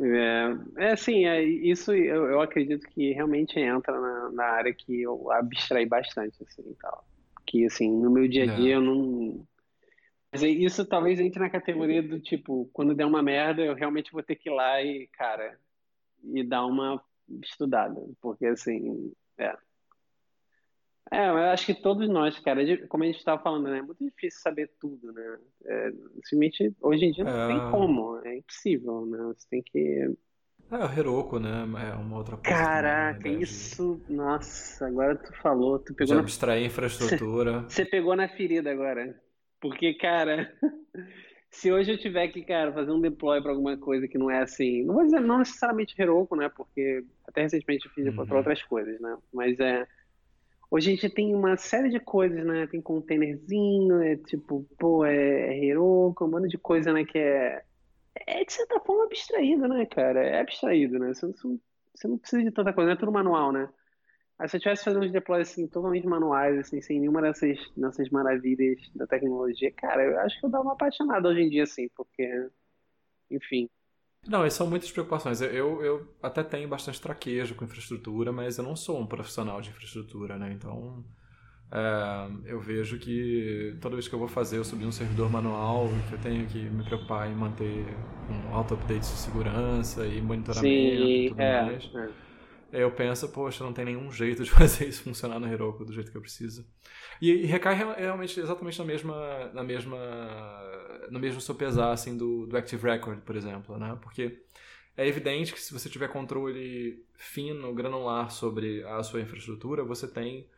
É, é assim, é, isso eu, eu acredito que realmente entra na, na área que eu abstraí bastante, assim, tal. Que, assim, no meu dia a dia é. eu não... Mas isso talvez entre na categoria do tipo, quando der uma merda, eu realmente vou ter que ir lá e, cara, e dar uma estudada, porque assim, é. É, eu acho que todos nós, cara, como a gente estava falando, né, é muito difícil saber tudo, né? É, simplesmente, hoje em dia não é... tem como, é impossível, né? Você tem que... É, o Heroku, né? É uma outra coisa. Caraca, também, né, isso. Nossa, agora tu falou, tu pegou. Abstrair na... infraestrutura. Você pegou na ferida agora. Porque, cara, se hoje eu tiver que, cara, fazer um deploy para alguma coisa que não é assim, não vou dizer não necessariamente Heroku, né? Porque até recentemente eu fiz uhum. para outras coisas, né? Mas é hoje a gente tem uma série de coisas, né? Tem containerzinho, é tipo, pô, é, é Heroku, um monte de coisa, né? Que é é de certa forma abstraído, né, cara? É abstraído, né? Você não, você não precisa de tanta coisa, não é tudo manual, né? Aí se eu tivesse fazendo uns deploys assim, totalmente manuais, assim, sem nenhuma dessas, dessas maravilhas da tecnologia, cara, eu acho que eu dava uma apaixonada hoje em dia, assim, porque, enfim. Não, essas são muitas preocupações. Eu, eu até tenho bastante traquejo com infraestrutura, mas eu não sou um profissional de infraestrutura, né? Então, é, eu vejo que toda vez que eu vou fazer, eu subir um servidor manual, eu tenho que me preocupar em manter um auto-update de segurança e monitoramento Sim, e tudo é, mais. É eu penso, poxa, não tem nenhum jeito de fazer isso funcionar no Heroku do jeito que eu preciso. E, e recai realmente exatamente na mesma, na mesma, no mesmo sopesar assim do, do Active Record, por exemplo, né? Porque é evidente que se você tiver controle fino, granular sobre a sua infraestrutura, você tem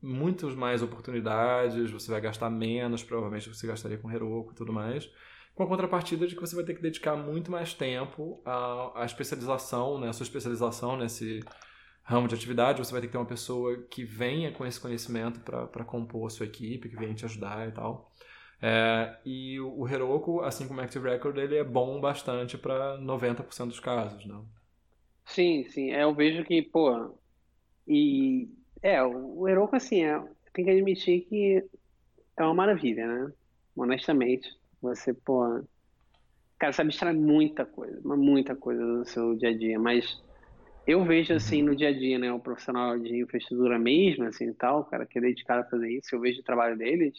muitas mais oportunidades, você vai gastar menos, provavelmente você gastaria com Heroku e tudo mais com a contrapartida de que você vai ter que dedicar muito mais tempo à, à especialização, né, sua especialização nesse ramo de atividade. Você vai ter que ter uma pessoa que venha com esse conhecimento para compor a sua equipe, que venha te ajudar e tal. É, e o, Heroku, assim como o Active Record, ele é bom bastante para 90% dos casos, né? Sim, sim. É, eu vejo que, pô, e é, o Heroku, assim, é, tem que admitir que é uma maravilha, né? Honestamente. Você, pô. Cara, sabe extrair muita coisa, muita coisa do seu dia a dia, mas eu vejo assim no dia a dia, né, o profissional de infraestrutura mesmo, assim, tal, cara, que é dedicado a fazer isso, eu vejo o trabalho deles,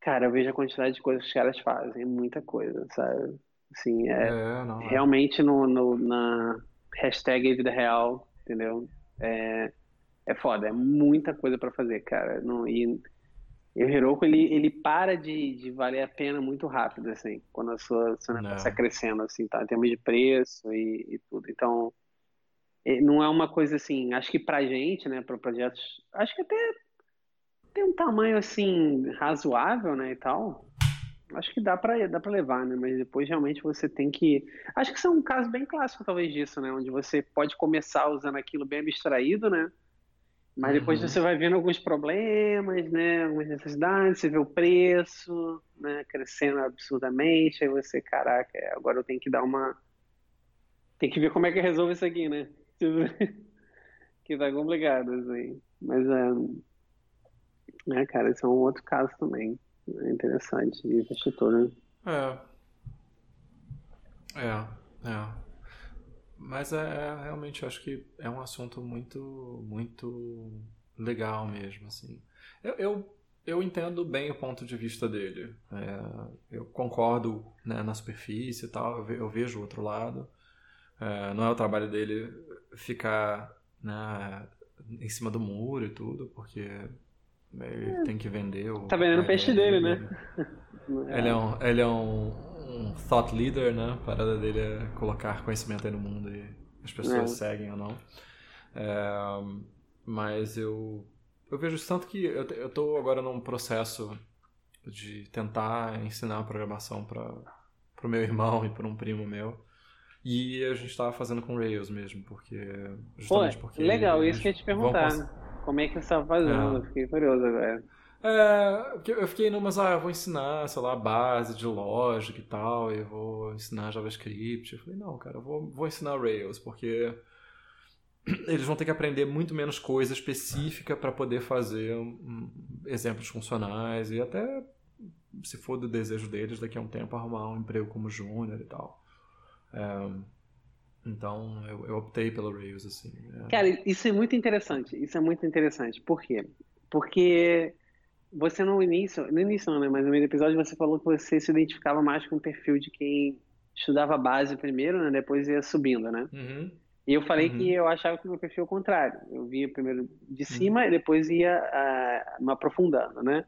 cara, eu vejo a quantidade de coisas que os caras fazem, muita coisa, sabe? Assim, é, é não, é. realmente no, no, na hashtag vida real, entendeu? É, é foda, é muita coisa para fazer, cara. Não, e e o Heroku, ele, ele para de, de valer a pena muito rápido, assim, quando a sua, sua negócio está crescendo, assim, tá, em termos de preço e, e, tudo. Então, não é uma coisa assim, acho que pra gente, né, para projetos, acho que até tem um tamanho, assim, razoável, né, e tal, acho que dá para dá para levar, né, mas depois realmente você tem que... Acho que isso é um caso bem clássico, talvez, disso, né, onde você pode começar usando aquilo bem abstraído, né, mas depois uhum. você vai vendo alguns problemas, né? Algumas necessidades, você vê o preço, né? Crescendo absurdamente, aí você, caraca, é, agora eu tenho que dar uma. Tem que ver como é que resolve isso aqui, né? que tá complicado, assim. Mas, é, né, cara, esse é um outro caso também. É interessante, de investidor, né? É. É, é. Mas é, é, realmente acho que é um assunto muito muito legal mesmo assim. Eu, eu, eu entendo bem o ponto de vista dele. É, eu concordo né, na superfície e tal. Eu, vejo o outro lado. É, não é o trabalho dele ficar né, em cima do muro e tudo, porque ele é. tem que vender o. Tá vendendo o peixe dele, né? Ele é um, ele é um, um thought leader, né? A parada dele é colocar conhecimento aí no mundo e as pessoas é. seguem ou não. É, mas eu, eu vejo tanto que eu, eu tô agora num processo de tentar ensinar programação para o meu irmão e para um primo meu. E a gente estava fazendo com Rails mesmo, porque. Justamente Pô, porque. Legal, isso que eu ia te perguntar. Né? Como é que você estava fazendo? É. Fiquei curioso agora. É, eu fiquei numas, ah, eu vou ensinar, sei lá, base de lógica e tal, eu vou ensinar JavaScript. Eu falei, não, cara, eu vou, vou ensinar Rails, porque eles vão ter que aprender muito menos coisa específica para poder fazer um, exemplos funcionais e até, se for do desejo deles, daqui a um tempo arrumar um emprego como júnior e tal. É, então eu, eu, optei pelo Rails, assim. É. Cara, isso é muito interessante. Isso é muito interessante. Por quê? Porque você no início, no início não, né? Mas no meio do episódio você falou que você se identificava mais com o perfil de quem estudava base primeiro, né? Depois ia subindo, né? Uhum. E eu falei uhum. que eu achava que o meu perfil é o contrário. Eu via primeiro de cima uhum. e depois ia uh, me aprofundando, né?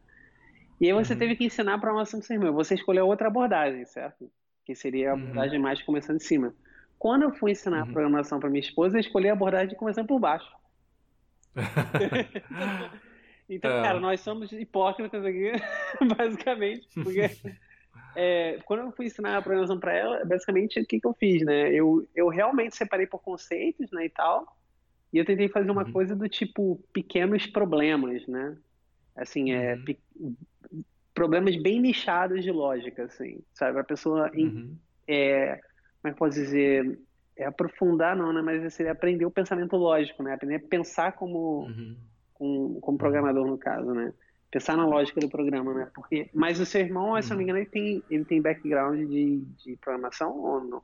E aí você uhum. teve que ensinar para uma do seu irmão. Você escolheu outra abordagem, certo? Que seria a uhum. abordagem mais começando de cima. Quando eu fui ensinar uhum. programação para minha esposa, eu escolhi a abordagem começando por baixo. então, é. cara, nós somos hipócritas aqui, basicamente, porque é, quando eu fui ensinar a programação para ela, basicamente o que, que eu fiz, né? Eu, eu realmente separei por conceitos, né, e tal, e eu tentei fazer uma uhum. coisa do tipo pequenos problemas, né? Assim, é, uhum. problemas bem nichados de lógica, assim, sabe? A pessoa uhum. é, como é que posso dizer, é aprofundar não, né? Mas seria aprender o pensamento lógico, né? Aprender a pensar como, uhum. Como, como programador no caso, né? pensar na lógica do programa, né? Porque, mas o seu irmão, se não me engano, ele tem, ele tem background de, de programação ou não?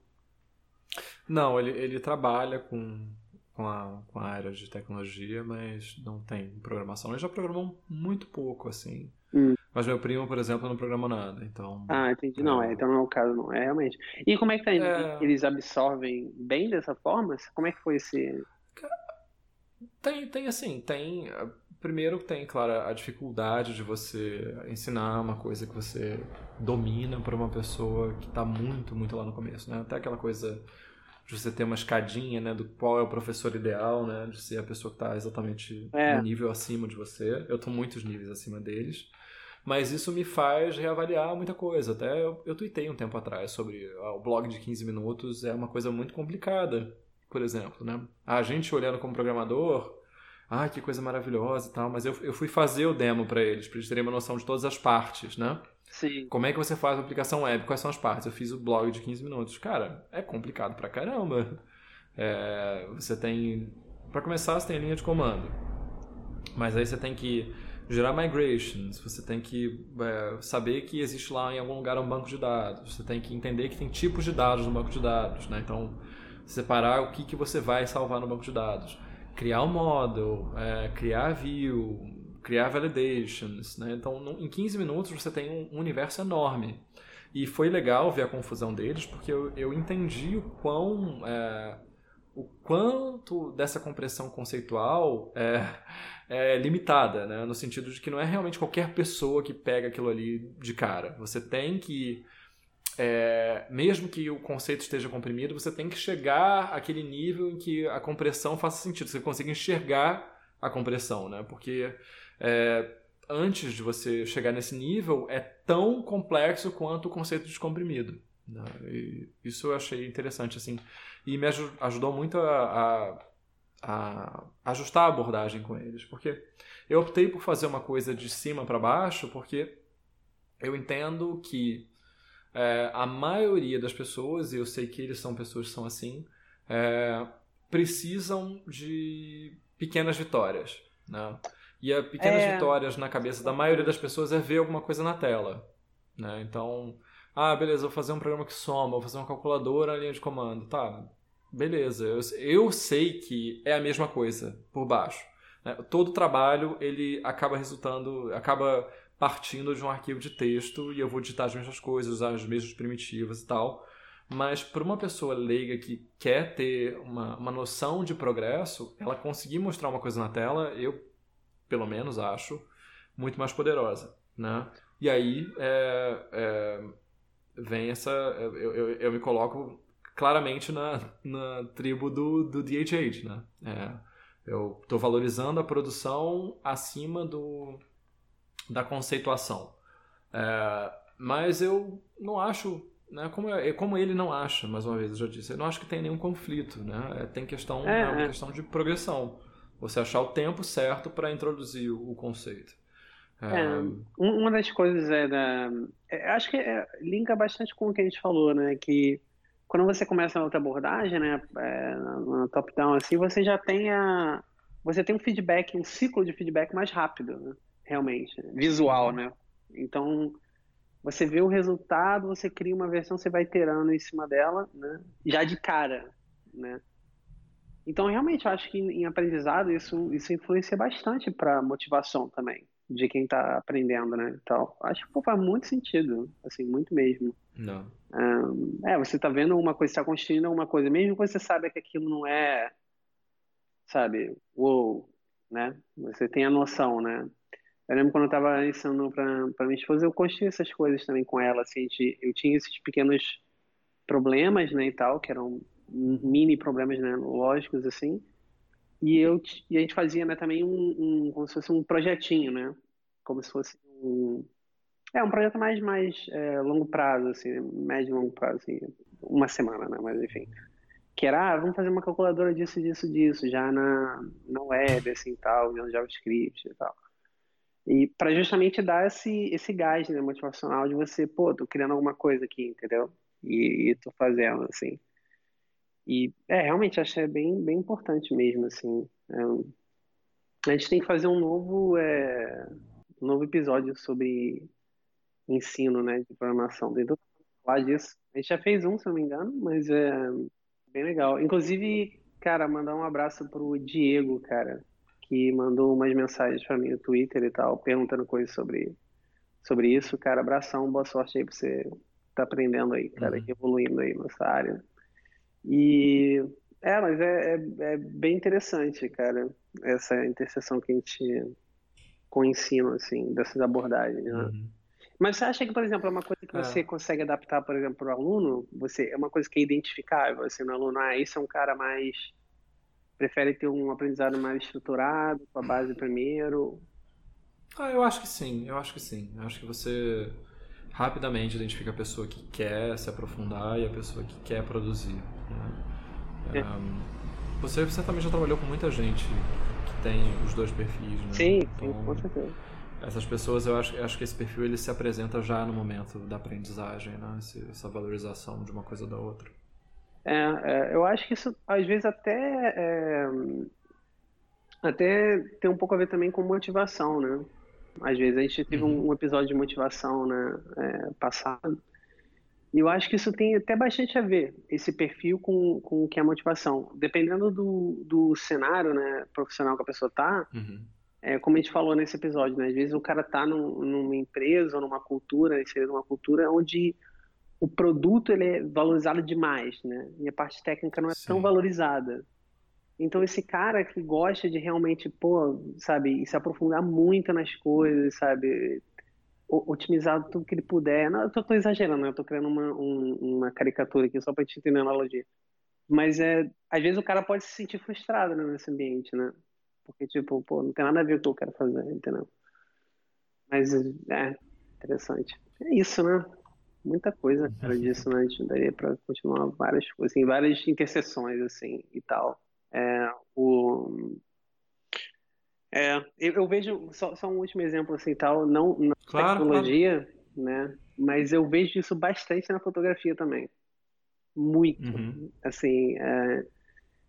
Não, ele, ele trabalha com, com, a, com a área de tecnologia, mas não tem programação. Ele já programou muito pouco, assim. Hum. Mas meu primo, por exemplo, não programou nada, então... Ah, entendi. É... Não, é, então não é o caso, não. É, realmente. E como é que tá? É... Eles absorvem bem dessa forma? Como é que foi esse... Tem, tem assim, tem Primeiro tem, claro, a dificuldade de você ensinar uma coisa que você domina para uma pessoa que está muito, muito lá no começo, né? Até aquela coisa de você ter uma escadinha, né? Do qual é o professor ideal, né? De ser a pessoa que está exatamente é. no nível acima de você. Eu estou muitos níveis acima deles. Mas isso me faz reavaliar muita coisa. Até eu, eu tuitei um tempo atrás sobre ah, o blog de 15 minutos é uma coisa muito complicada, por exemplo, né? A gente olhando como programador ah, que coisa maravilhosa e tal, mas eu, eu fui fazer o demo para eles, para eles terem uma noção de todas as partes, né? Sim. Como é que você faz uma aplicação web? Quais são as partes? Eu fiz o blog de 15 minutos. Cara, é complicado pra caramba. É, você tem. Para começar, você tem a linha de comando. Mas aí você tem que gerar migrations, você tem que é, saber que existe lá em algum lugar um banco de dados, você tem que entender que tem tipos de dados no banco de dados, né? Então, separar o que, que você vai salvar no banco de dados criar um model, é, criar view, criar validations, né? Então, em 15 minutos você tem um universo enorme. E foi legal ver a confusão deles, porque eu, eu entendi o quão... É, o quanto dessa compressão conceitual é, é, limitada, né? no sentido de que não é realmente qualquer pessoa que pega aquilo ali de cara. Você tem que é, mesmo que o conceito esteja comprimido, você tem que chegar àquele nível em que a compressão faça sentido, você consiga enxergar a compressão, né? Porque é, antes de você chegar nesse nível, é tão complexo quanto o conceito de comprimido. Né? isso eu achei interessante, assim. E me ajudou muito a, a, a ajustar a abordagem com eles, porque eu optei por fazer uma coisa de cima para baixo, porque eu entendo que é, a maioria das pessoas, e eu sei que eles são pessoas que são assim, é, precisam de pequenas vitórias. Né? E as pequenas é... vitórias na cabeça da maioria das pessoas é ver alguma coisa na tela. Né? Então, ah, beleza, vou fazer um programa que soma, vou fazer uma calculadora na linha de comando. Tá, beleza, eu, eu sei que é a mesma coisa por baixo. Né? Todo trabalho ele acaba resultando, acaba partindo de um arquivo de texto e eu vou digitar as mesmas coisas, usar as mesmas primitivas e tal. Mas para uma pessoa leiga que quer ter uma, uma noção de progresso, ela conseguir mostrar uma coisa na tela, eu, pelo menos, acho muito mais poderosa. Né? E aí é, é, vem essa. Eu, eu, eu, me coloco claramente na, na tribo do, do DHH. Né? É, eu estou valorizando a produção acima do, da conceituação. É, mas eu não acho né? Como, é, como ele não acha, mais uma vez, eu já disse, eu não acho que tem nenhum conflito, né? É, tem questão, é, é uma é. questão de progressão. Você achar o tempo certo para introduzir o, o conceito. É, uma das coisas é da. acho que é, linka bastante com o que a gente falou, né? Que quando você começa a outra abordagem, né? É, na top-down, assim, você já tem a. Você tem um feedback, um ciclo de feedback mais rápido, né? Realmente. Visual, né? Então, você vê o resultado, você cria uma versão, você vai iterando em cima dela, né? Já de cara, né? Então, realmente, eu acho que em aprendizado isso, isso influencia bastante para motivação também de quem está aprendendo, né? Então, acho que pô, faz muito sentido, assim, muito mesmo. Não. Um, é, você está vendo uma coisa, está construindo alguma coisa, mesmo que você saiba que aquilo não é, sabe, uou, né? Você tem a noção, né? Eu lembro quando eu estava ensinando para minha esposa, eu construí essas coisas também com ela, assim, de, eu tinha esses pequenos problemas, né, e tal, que eram mini problemas, né, lógicos, assim, e, eu, e a gente fazia, né, também um, um, como se fosse um projetinho, né, como se fosse um, é, um projeto mais, mais é, longo prazo, assim, médio e longo prazo, assim, uma semana, né, mas enfim, que era, ah, vamos fazer uma calculadora disso, disso, disso, já na, na web, assim, tal, no JavaScript e tal. E para justamente dar esse, esse gás né, motivacional de você, pô, tô criando alguma coisa aqui, entendeu? E, e tô fazendo, assim. E, é, realmente, acho que é bem, bem importante mesmo, assim. É, a gente tem que fazer um novo, é, um novo episódio sobre ensino, né, de programação. Tem tudo falar disso. A gente já fez um, se não me engano, mas é bem legal. Inclusive, cara, mandar um abraço pro Diego, cara que mandou umas mensagens para mim no Twitter e tal, perguntando coisas sobre, sobre isso. Cara, abração, boa sorte aí pra você tá aprendendo aí, cara, uhum. evoluindo aí nessa área. E é, mas é, é, é, bem interessante, cara, essa interseção que a gente com o ensino, assim, dessas abordagens, né? Uhum. Mas você acha que, por exemplo, é uma coisa que é. você consegue adaptar, por exemplo, para o aluno? Você, é uma coisa que é identificável, assim, no aluno, ah, esse é um cara mais prefere ter um aprendizado mais estruturado, com a base primeiro? Ah, eu acho que sim, eu acho que sim. Eu acho que você rapidamente identifica a pessoa que quer se aprofundar e a pessoa que quer produzir. Né? É. Um, você certamente já trabalhou com muita gente que tem os dois perfis, né? Sim, então, sim com certeza. Essas pessoas, eu acho, eu acho que esse perfil ele se apresenta já no momento da aprendizagem, né? essa valorização de uma coisa da outra. É, é, eu acho que isso às vezes até é, até tem um pouco a ver também com motivação, né? Às vezes a gente teve um, uhum. um episódio de motivação, né, é, passado. E eu acho que isso tem até bastante a ver, esse perfil com, com o que é motivação. Dependendo do, do cenário né, profissional que a pessoa está, uhum. é, como a gente falou nesse episódio, né, às vezes o cara está num, numa empresa ou numa cultura, inserido numa cultura onde o produto ele é valorizado demais, né? E a parte técnica não é Sim. tão valorizada. Então esse cara que gosta de realmente, pô, sabe, se aprofundar muito nas coisas, sabe, otimizar tudo que ele puder. Não, eu tô, tô exagerando, né? Eu tô criando uma, um, uma caricatura aqui só para te entender a analogia. Mas é, às vezes o cara pode se sentir frustrado né, nesse ambiente, né? Porque tipo, pô, não tem nada a ver com o que eu quero fazer, entendeu? Mas é interessante. É isso, né? Muita coisa, cara, uhum. disso, né? A gente daria para continuar várias coisas, assim, várias interseções, assim, e tal. É, o... É, eu, eu vejo, só, só, um último exemplo, assim, tal, não na claro, tecnologia, claro. né? Mas eu vejo isso bastante na fotografia também. Muito. Uhum. Assim, é,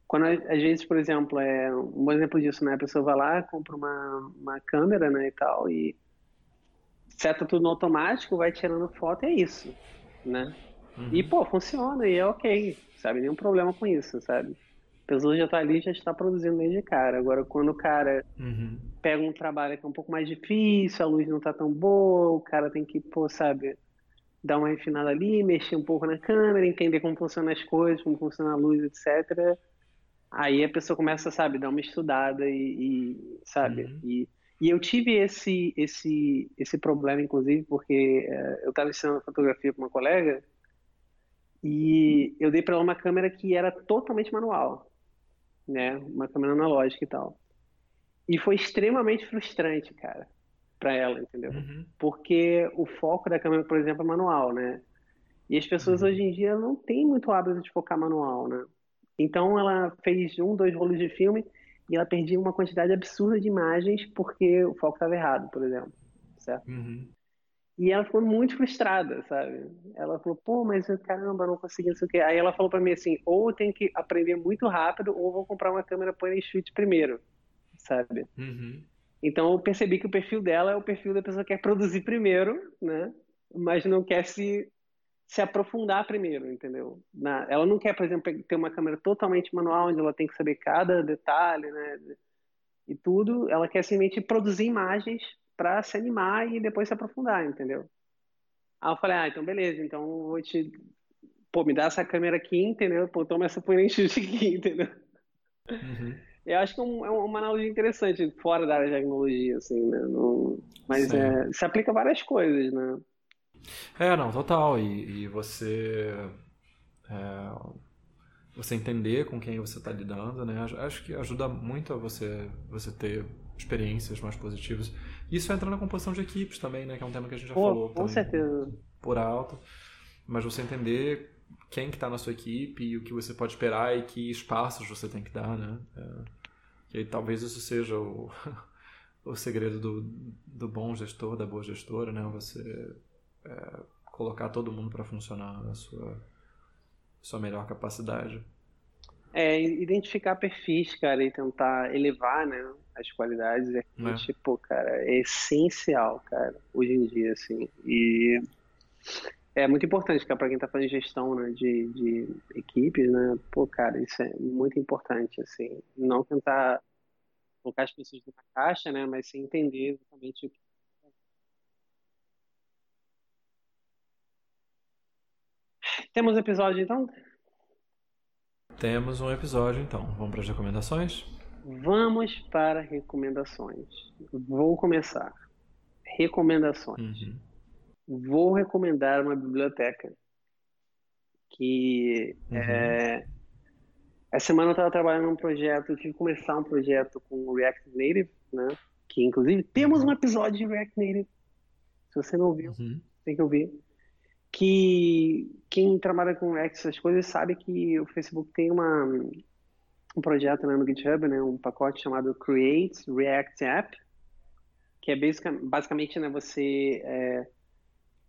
quando às vezes, por exemplo, é um bom exemplo disso, né? A pessoa vai lá, compra uma, uma câmera, né, e tal, e seta tudo no automático, vai tirando foto, é isso, né? Uhum. E, pô, funciona e é ok, sabe? Nenhum problema com isso, sabe? A pessoa já tá ali já está produzindo desde de cara. Agora, quando o cara uhum. pega um trabalho que é um pouco mais difícil, a luz não tá tão boa, o cara tem que, pô, sabe, dar uma refinada ali, mexer um pouco na câmera, entender como funcionam as coisas, como funciona a luz, etc. Aí a pessoa começa, sabe, dar uma estudada e, e sabe, uhum. e e eu tive esse esse esse problema, inclusive, porque uh, eu estava ensinando fotografia para uma colega e eu dei para ela uma câmera que era totalmente manual, né? Uma câmera analógica e tal. E foi extremamente frustrante, cara, para ela, entendeu? Uhum. Porque o foco da câmera, por exemplo, é manual, né? E as pessoas uhum. hoje em dia não têm muito hábito de focar manual, né? Então ela fez um, dois rolos de filme e ela perdia uma quantidade absurda de imagens porque o foco estava errado, por exemplo, certo? Uhum. E ela ficou muito frustrada, sabe? Ela falou, pô, mas caramba, não consegui, não sei o quê. Aí ela falou para mim assim, ou eu tenho que aprender muito rápido, ou vou comprar uma câmera point and shoot primeiro, sabe? Uhum. Então eu percebi que o perfil dela é o perfil da pessoa que quer produzir primeiro, né? Mas não quer se se aprofundar primeiro, entendeu? Na, ela não quer, por exemplo, ter uma câmera totalmente manual, onde ela tem que saber cada detalhe, né? E tudo. Ela quer simplesmente produzir imagens para se animar e depois se aprofundar, entendeu? Aí eu falei, ah, então beleza, então eu vou te. Pô, me dá essa câmera aqui, entendeu? Pô, toma essa ponente aqui, entendeu? Uhum. Eu acho que é, um, é, uma analogia interessante, fora da área de tecnologia, assim, né? Não... Mas é, se aplica a várias coisas, né? É, não, total. E, e você. É, você entender com quem você está lidando, né? Acho que ajuda muito a você, você ter experiências mais positivas. Isso entra na composição de equipes também, né? Que é um tema que a gente já Pô, falou. Com certeza. Por alto. Mas você entender quem que está na sua equipe e o que você pode esperar e que espaços você tem que dar, né? É, e talvez isso seja o, o segredo do, do bom gestor, da boa gestora, né? Você é, colocar todo mundo para funcionar na sua, sua melhor capacidade. É, identificar perfis, cara, e tentar elevar, né, as qualidades é, é. tipo, cara, é essencial, cara, hoje em dia, assim, e é muito importante, cara, para quem tá fazendo gestão, né, de, de equipes, né, pô, cara, isso é muito importante, assim, não tentar colocar as pessoas numa caixa, né, mas sim entender exatamente o que Temos episódio então? Temos um episódio então. Vamos para as recomendações? Vamos para recomendações. Vou começar. Recomendações. Uhum. Vou recomendar uma biblioteca que uhum. é... essa semana eu estava trabalhando num projeto, tive que começar um projeto com React Native, né? Que inclusive temos um episódio de React Native. Se você não ouviu, uhum. tem que ouvir que quem trabalha com essas coisas sabe que o Facebook tem uma, um projeto né, no GitHub, né, um pacote chamado Create React App, que é basicamente, basicamente né, você é,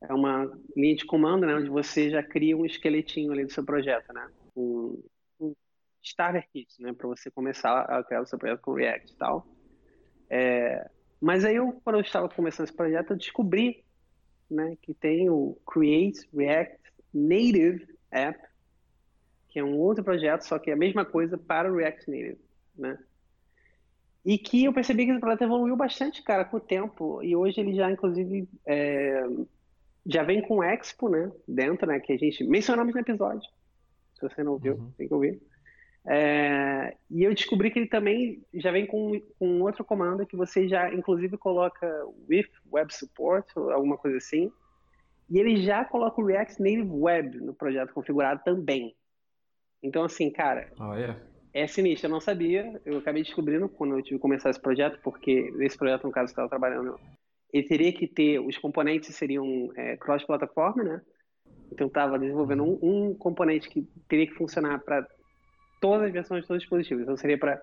é, uma linha de comando né, onde você já cria um esqueletinho ali do seu projeto, né, um, um starter kit, né, para você começar a criar o seu projeto com React e tal. É, mas aí eu, quando eu estava começando esse projeto, eu descobri né, que tem o Create React Native App, que é um outro projeto, só que é a mesma coisa para o React Native, né? E que eu percebi que esse projeto evoluiu bastante, cara, com o tempo. E hoje ele já, inclusive, é, já vem com Expo, né? Dentro, né? Que a gente mencionamos no episódio. Se você não ouviu, uhum. tem que ouvir. É, e eu descobri que ele também já vem com, com outro comando que você já, inclusive, coloca with web support, alguma coisa assim. E ele já coloca o React Native Web no projeto configurado também. Então, assim, cara, oh, yeah. é sinistro. Eu não sabia, eu acabei descobrindo quando eu tive que começar esse projeto, porque esse projeto, no caso, eu estava trabalhando, ele teria que ter, os componentes seriam é, cross-plataforma, né? Então, estava desenvolvendo um, um componente que teria que funcionar para todas as versões de todos os dispositivos. Então seria para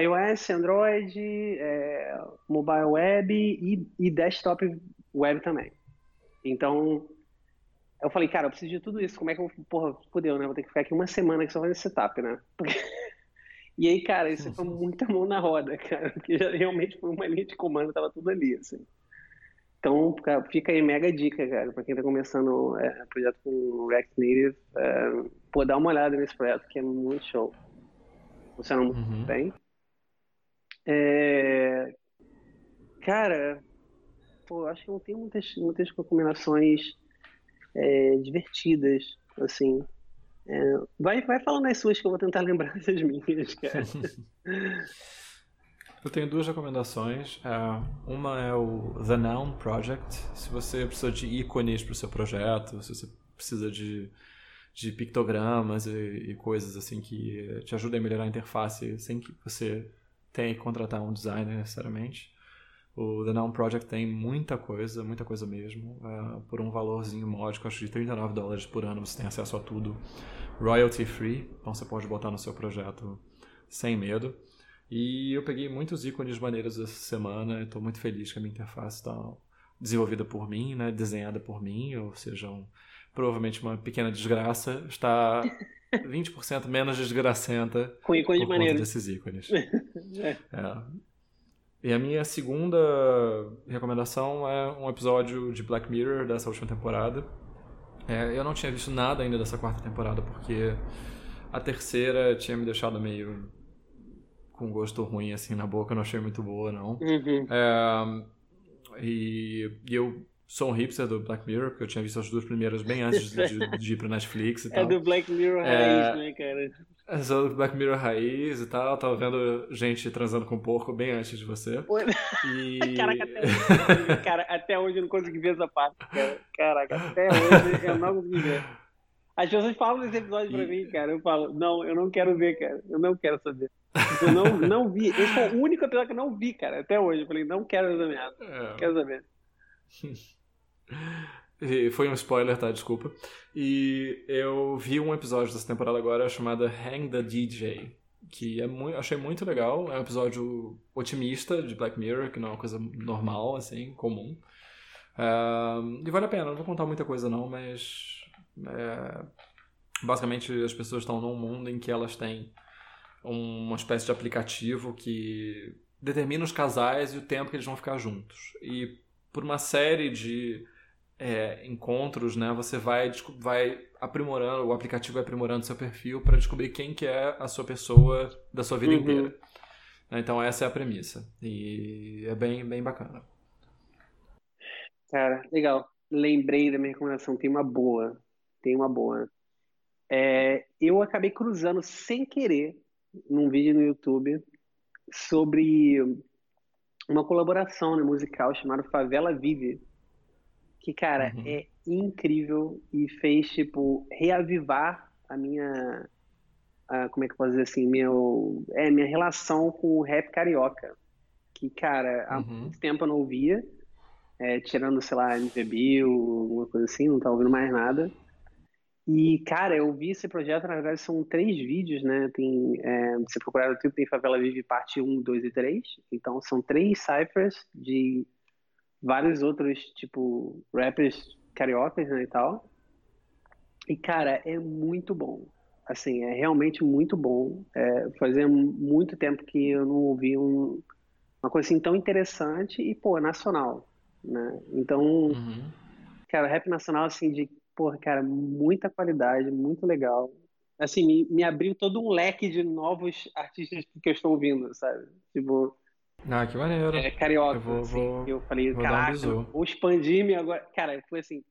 iOS, Android, é, mobile web e, e, desktop web também. Então eu falei, cara, eu preciso de tudo isso. Como é que eu, porra, fodeu, né? Vou ter que ficar aqui uma semana que só fazendo setup, né? e aí, cara, isso foi muita mão na roda, cara, porque já, realmente foi uma linha de comando, tava tudo ali, assim. Então, fica aí mega dica, cara, para quem está começando é, projeto com React Native, é, pô, dá uma olhada nesse projeto que é muito show. Funciona muito uhum. bem. É, cara, pô, acho que não tem muitas, muitas combinações é, divertidas, assim. É, vai, vai falando as suas que eu vou tentar lembrar das minhas, cara. Eu tenho duas recomendações. É, uma é o The Noun Project. Se você precisa de ícones para o seu projeto, se você precisa de, de pictogramas e, e, coisas assim que te ajudem a melhorar a interface sem que você tenha que contratar um designer necessariamente. O The Noun Project tem muita coisa, muita coisa mesmo. É, por um valorzinho módico, acho de 39 dólares por ano, você tem acesso a tudo royalty free. Então você pode botar no seu projeto sem medo. E eu peguei muitos ícones maneiros essa semana. Estou muito feliz que a minha interface está desenvolvida por mim, né, desenhada por mim, ou seja, um, provavelmente uma pequena desgraça, está 20% menos desgracenta com ícones por maneiros. desses ícones. é. É. E a minha segunda recomendação é um episódio de Black Mirror dessa última temporada. É, eu não tinha visto nada ainda dessa quarta temporada porque a terceira tinha me deixado meio com gosto ruim assim na boca, não achei muito boa, não. Uhum. É, e, e, eu sou um hipster do Black Mirror, porque eu tinha visto as duas primeiras bem antes de, de, de ir pra Netflix e é tal. É do Black Mirror é, raiz, né, cara? É sou do Black Mirror raiz e tal, tava vendo gente transando com porco bem antes de você. E... Caraca, até hoje, cara, até hoje eu não consegui ver essa parte, cara. Caraca, até hoje eu não consegui ver. As pessoas falam desse episódio pra mim, cara. Eu falo, não, eu não quero ver, cara. Eu não quero saber. Eu não, não vi. Esse foi o único episódio que eu não vi, cara, até hoje. Eu falei, não quero ver merda. É. Quero saber. Foi um spoiler, tá? Desculpa. E eu vi um episódio dessa temporada agora chamada Hang the DJ. Que é muito, achei muito legal. É um episódio otimista de Black Mirror, que não é uma coisa normal, assim, comum. Uh, e vale a pena, não vou contar muita coisa não, mas é, basicamente, as pessoas estão num mundo em que elas têm uma espécie de aplicativo que determina os casais e o tempo que eles vão ficar juntos. E por uma série de é, encontros, né, você vai, vai aprimorando, o aplicativo vai aprimorando seu perfil para descobrir quem que é a sua pessoa da sua vida uhum. inteira. Então essa é a premissa. E é bem, bem bacana. Cara, legal. Lembrei da minha recomendação, tem uma boa tem uma boa. É, eu acabei cruzando sem querer num vídeo no YouTube sobre uma colaboração né, musical chamada Favela Vive, que, cara, uhum. é incrível e fez, tipo, reavivar a minha, a, como é que eu posso dizer assim, meu, é, minha relação com o rap carioca, que, cara, há uhum. muito tempo eu não ouvia, é, tirando, sei lá, MVB ou alguma coisa assim, não tá ouvindo mais nada. E, cara, eu vi esse projeto, na verdade, são três vídeos, né? Tem, é, se procurar no YouTube, tem Favela Vive parte 1, 2 e 3. Então, são três ciphers de vários outros, tipo, rappers cariocas, né, e tal. E, cara, é muito bom. Assim, é realmente muito bom. É, fazia muito tempo que eu não ouvi um, uma coisa assim tão interessante e, pô, nacional, né? Então, uhum. cara, rap nacional, assim, de porra, cara, muita qualidade, muito legal. Assim, me, me abriu todo um leque de novos artistas que eu estou ouvindo, sabe? Tipo. Ah, que maneiro. É, carioca. Eu, vou, assim, vou, eu falei, caraca, um vou expandir-me agora. Cara, foi assim.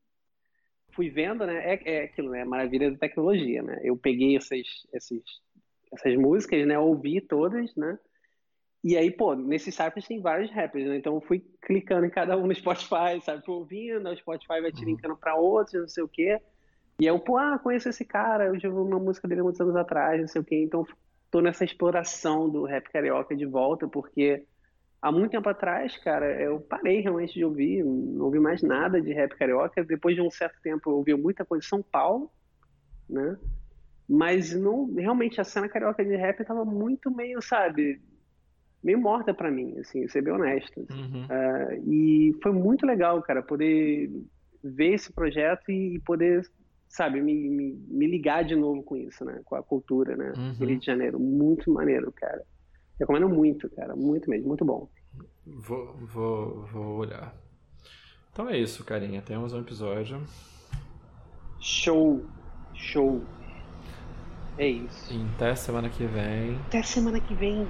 Fui vendo, né? É, é aquilo, né? Maravilha da tecnologia, né? Eu peguei essas, essas, essas músicas, né? Ouvi todas, né? E aí, pô, nesses sites tem vários rappers, né? Então eu fui clicando em cada um no Spotify, sabe? Fui ouvindo, o Spotify vai te uhum. linkando pra outros, não sei o quê. E aí eu, pô, ah, conheço esse cara, eu já ouvi uma música dele muitos anos atrás, não sei o quê. Então tô nessa exploração do rap carioca de volta, porque há muito tempo atrás, cara, eu parei realmente de ouvir, não ouvi mais nada de rap carioca. Depois de um certo tempo eu ouvi muita coisa de São Paulo, né? Mas não, realmente a cena carioca de rap tava muito meio, sabe, meio morta para mim, assim, ser bem honesto. Uhum. Uh, e foi muito legal, cara, poder ver esse projeto e poder, sabe, me, me, me ligar de novo com isso, né? Com a cultura, né? Uhum. Do Rio de Janeiro. Muito maneiro, cara. Recomendo muito, cara. Muito mesmo, muito bom. Vou, vou, vou olhar. Então é isso, carinha. Temos um episódio. Show! Show! É isso. E até semana que vem. Até semana que vem.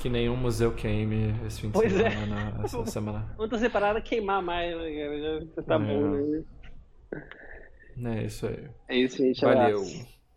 Que nenhum museu queime esse fim de pois é. semana. É. Essa semana. Torcer para queimar mais, né, Já tá é. bom, né? É isso aí. É isso, gente. Valeu. Abraço.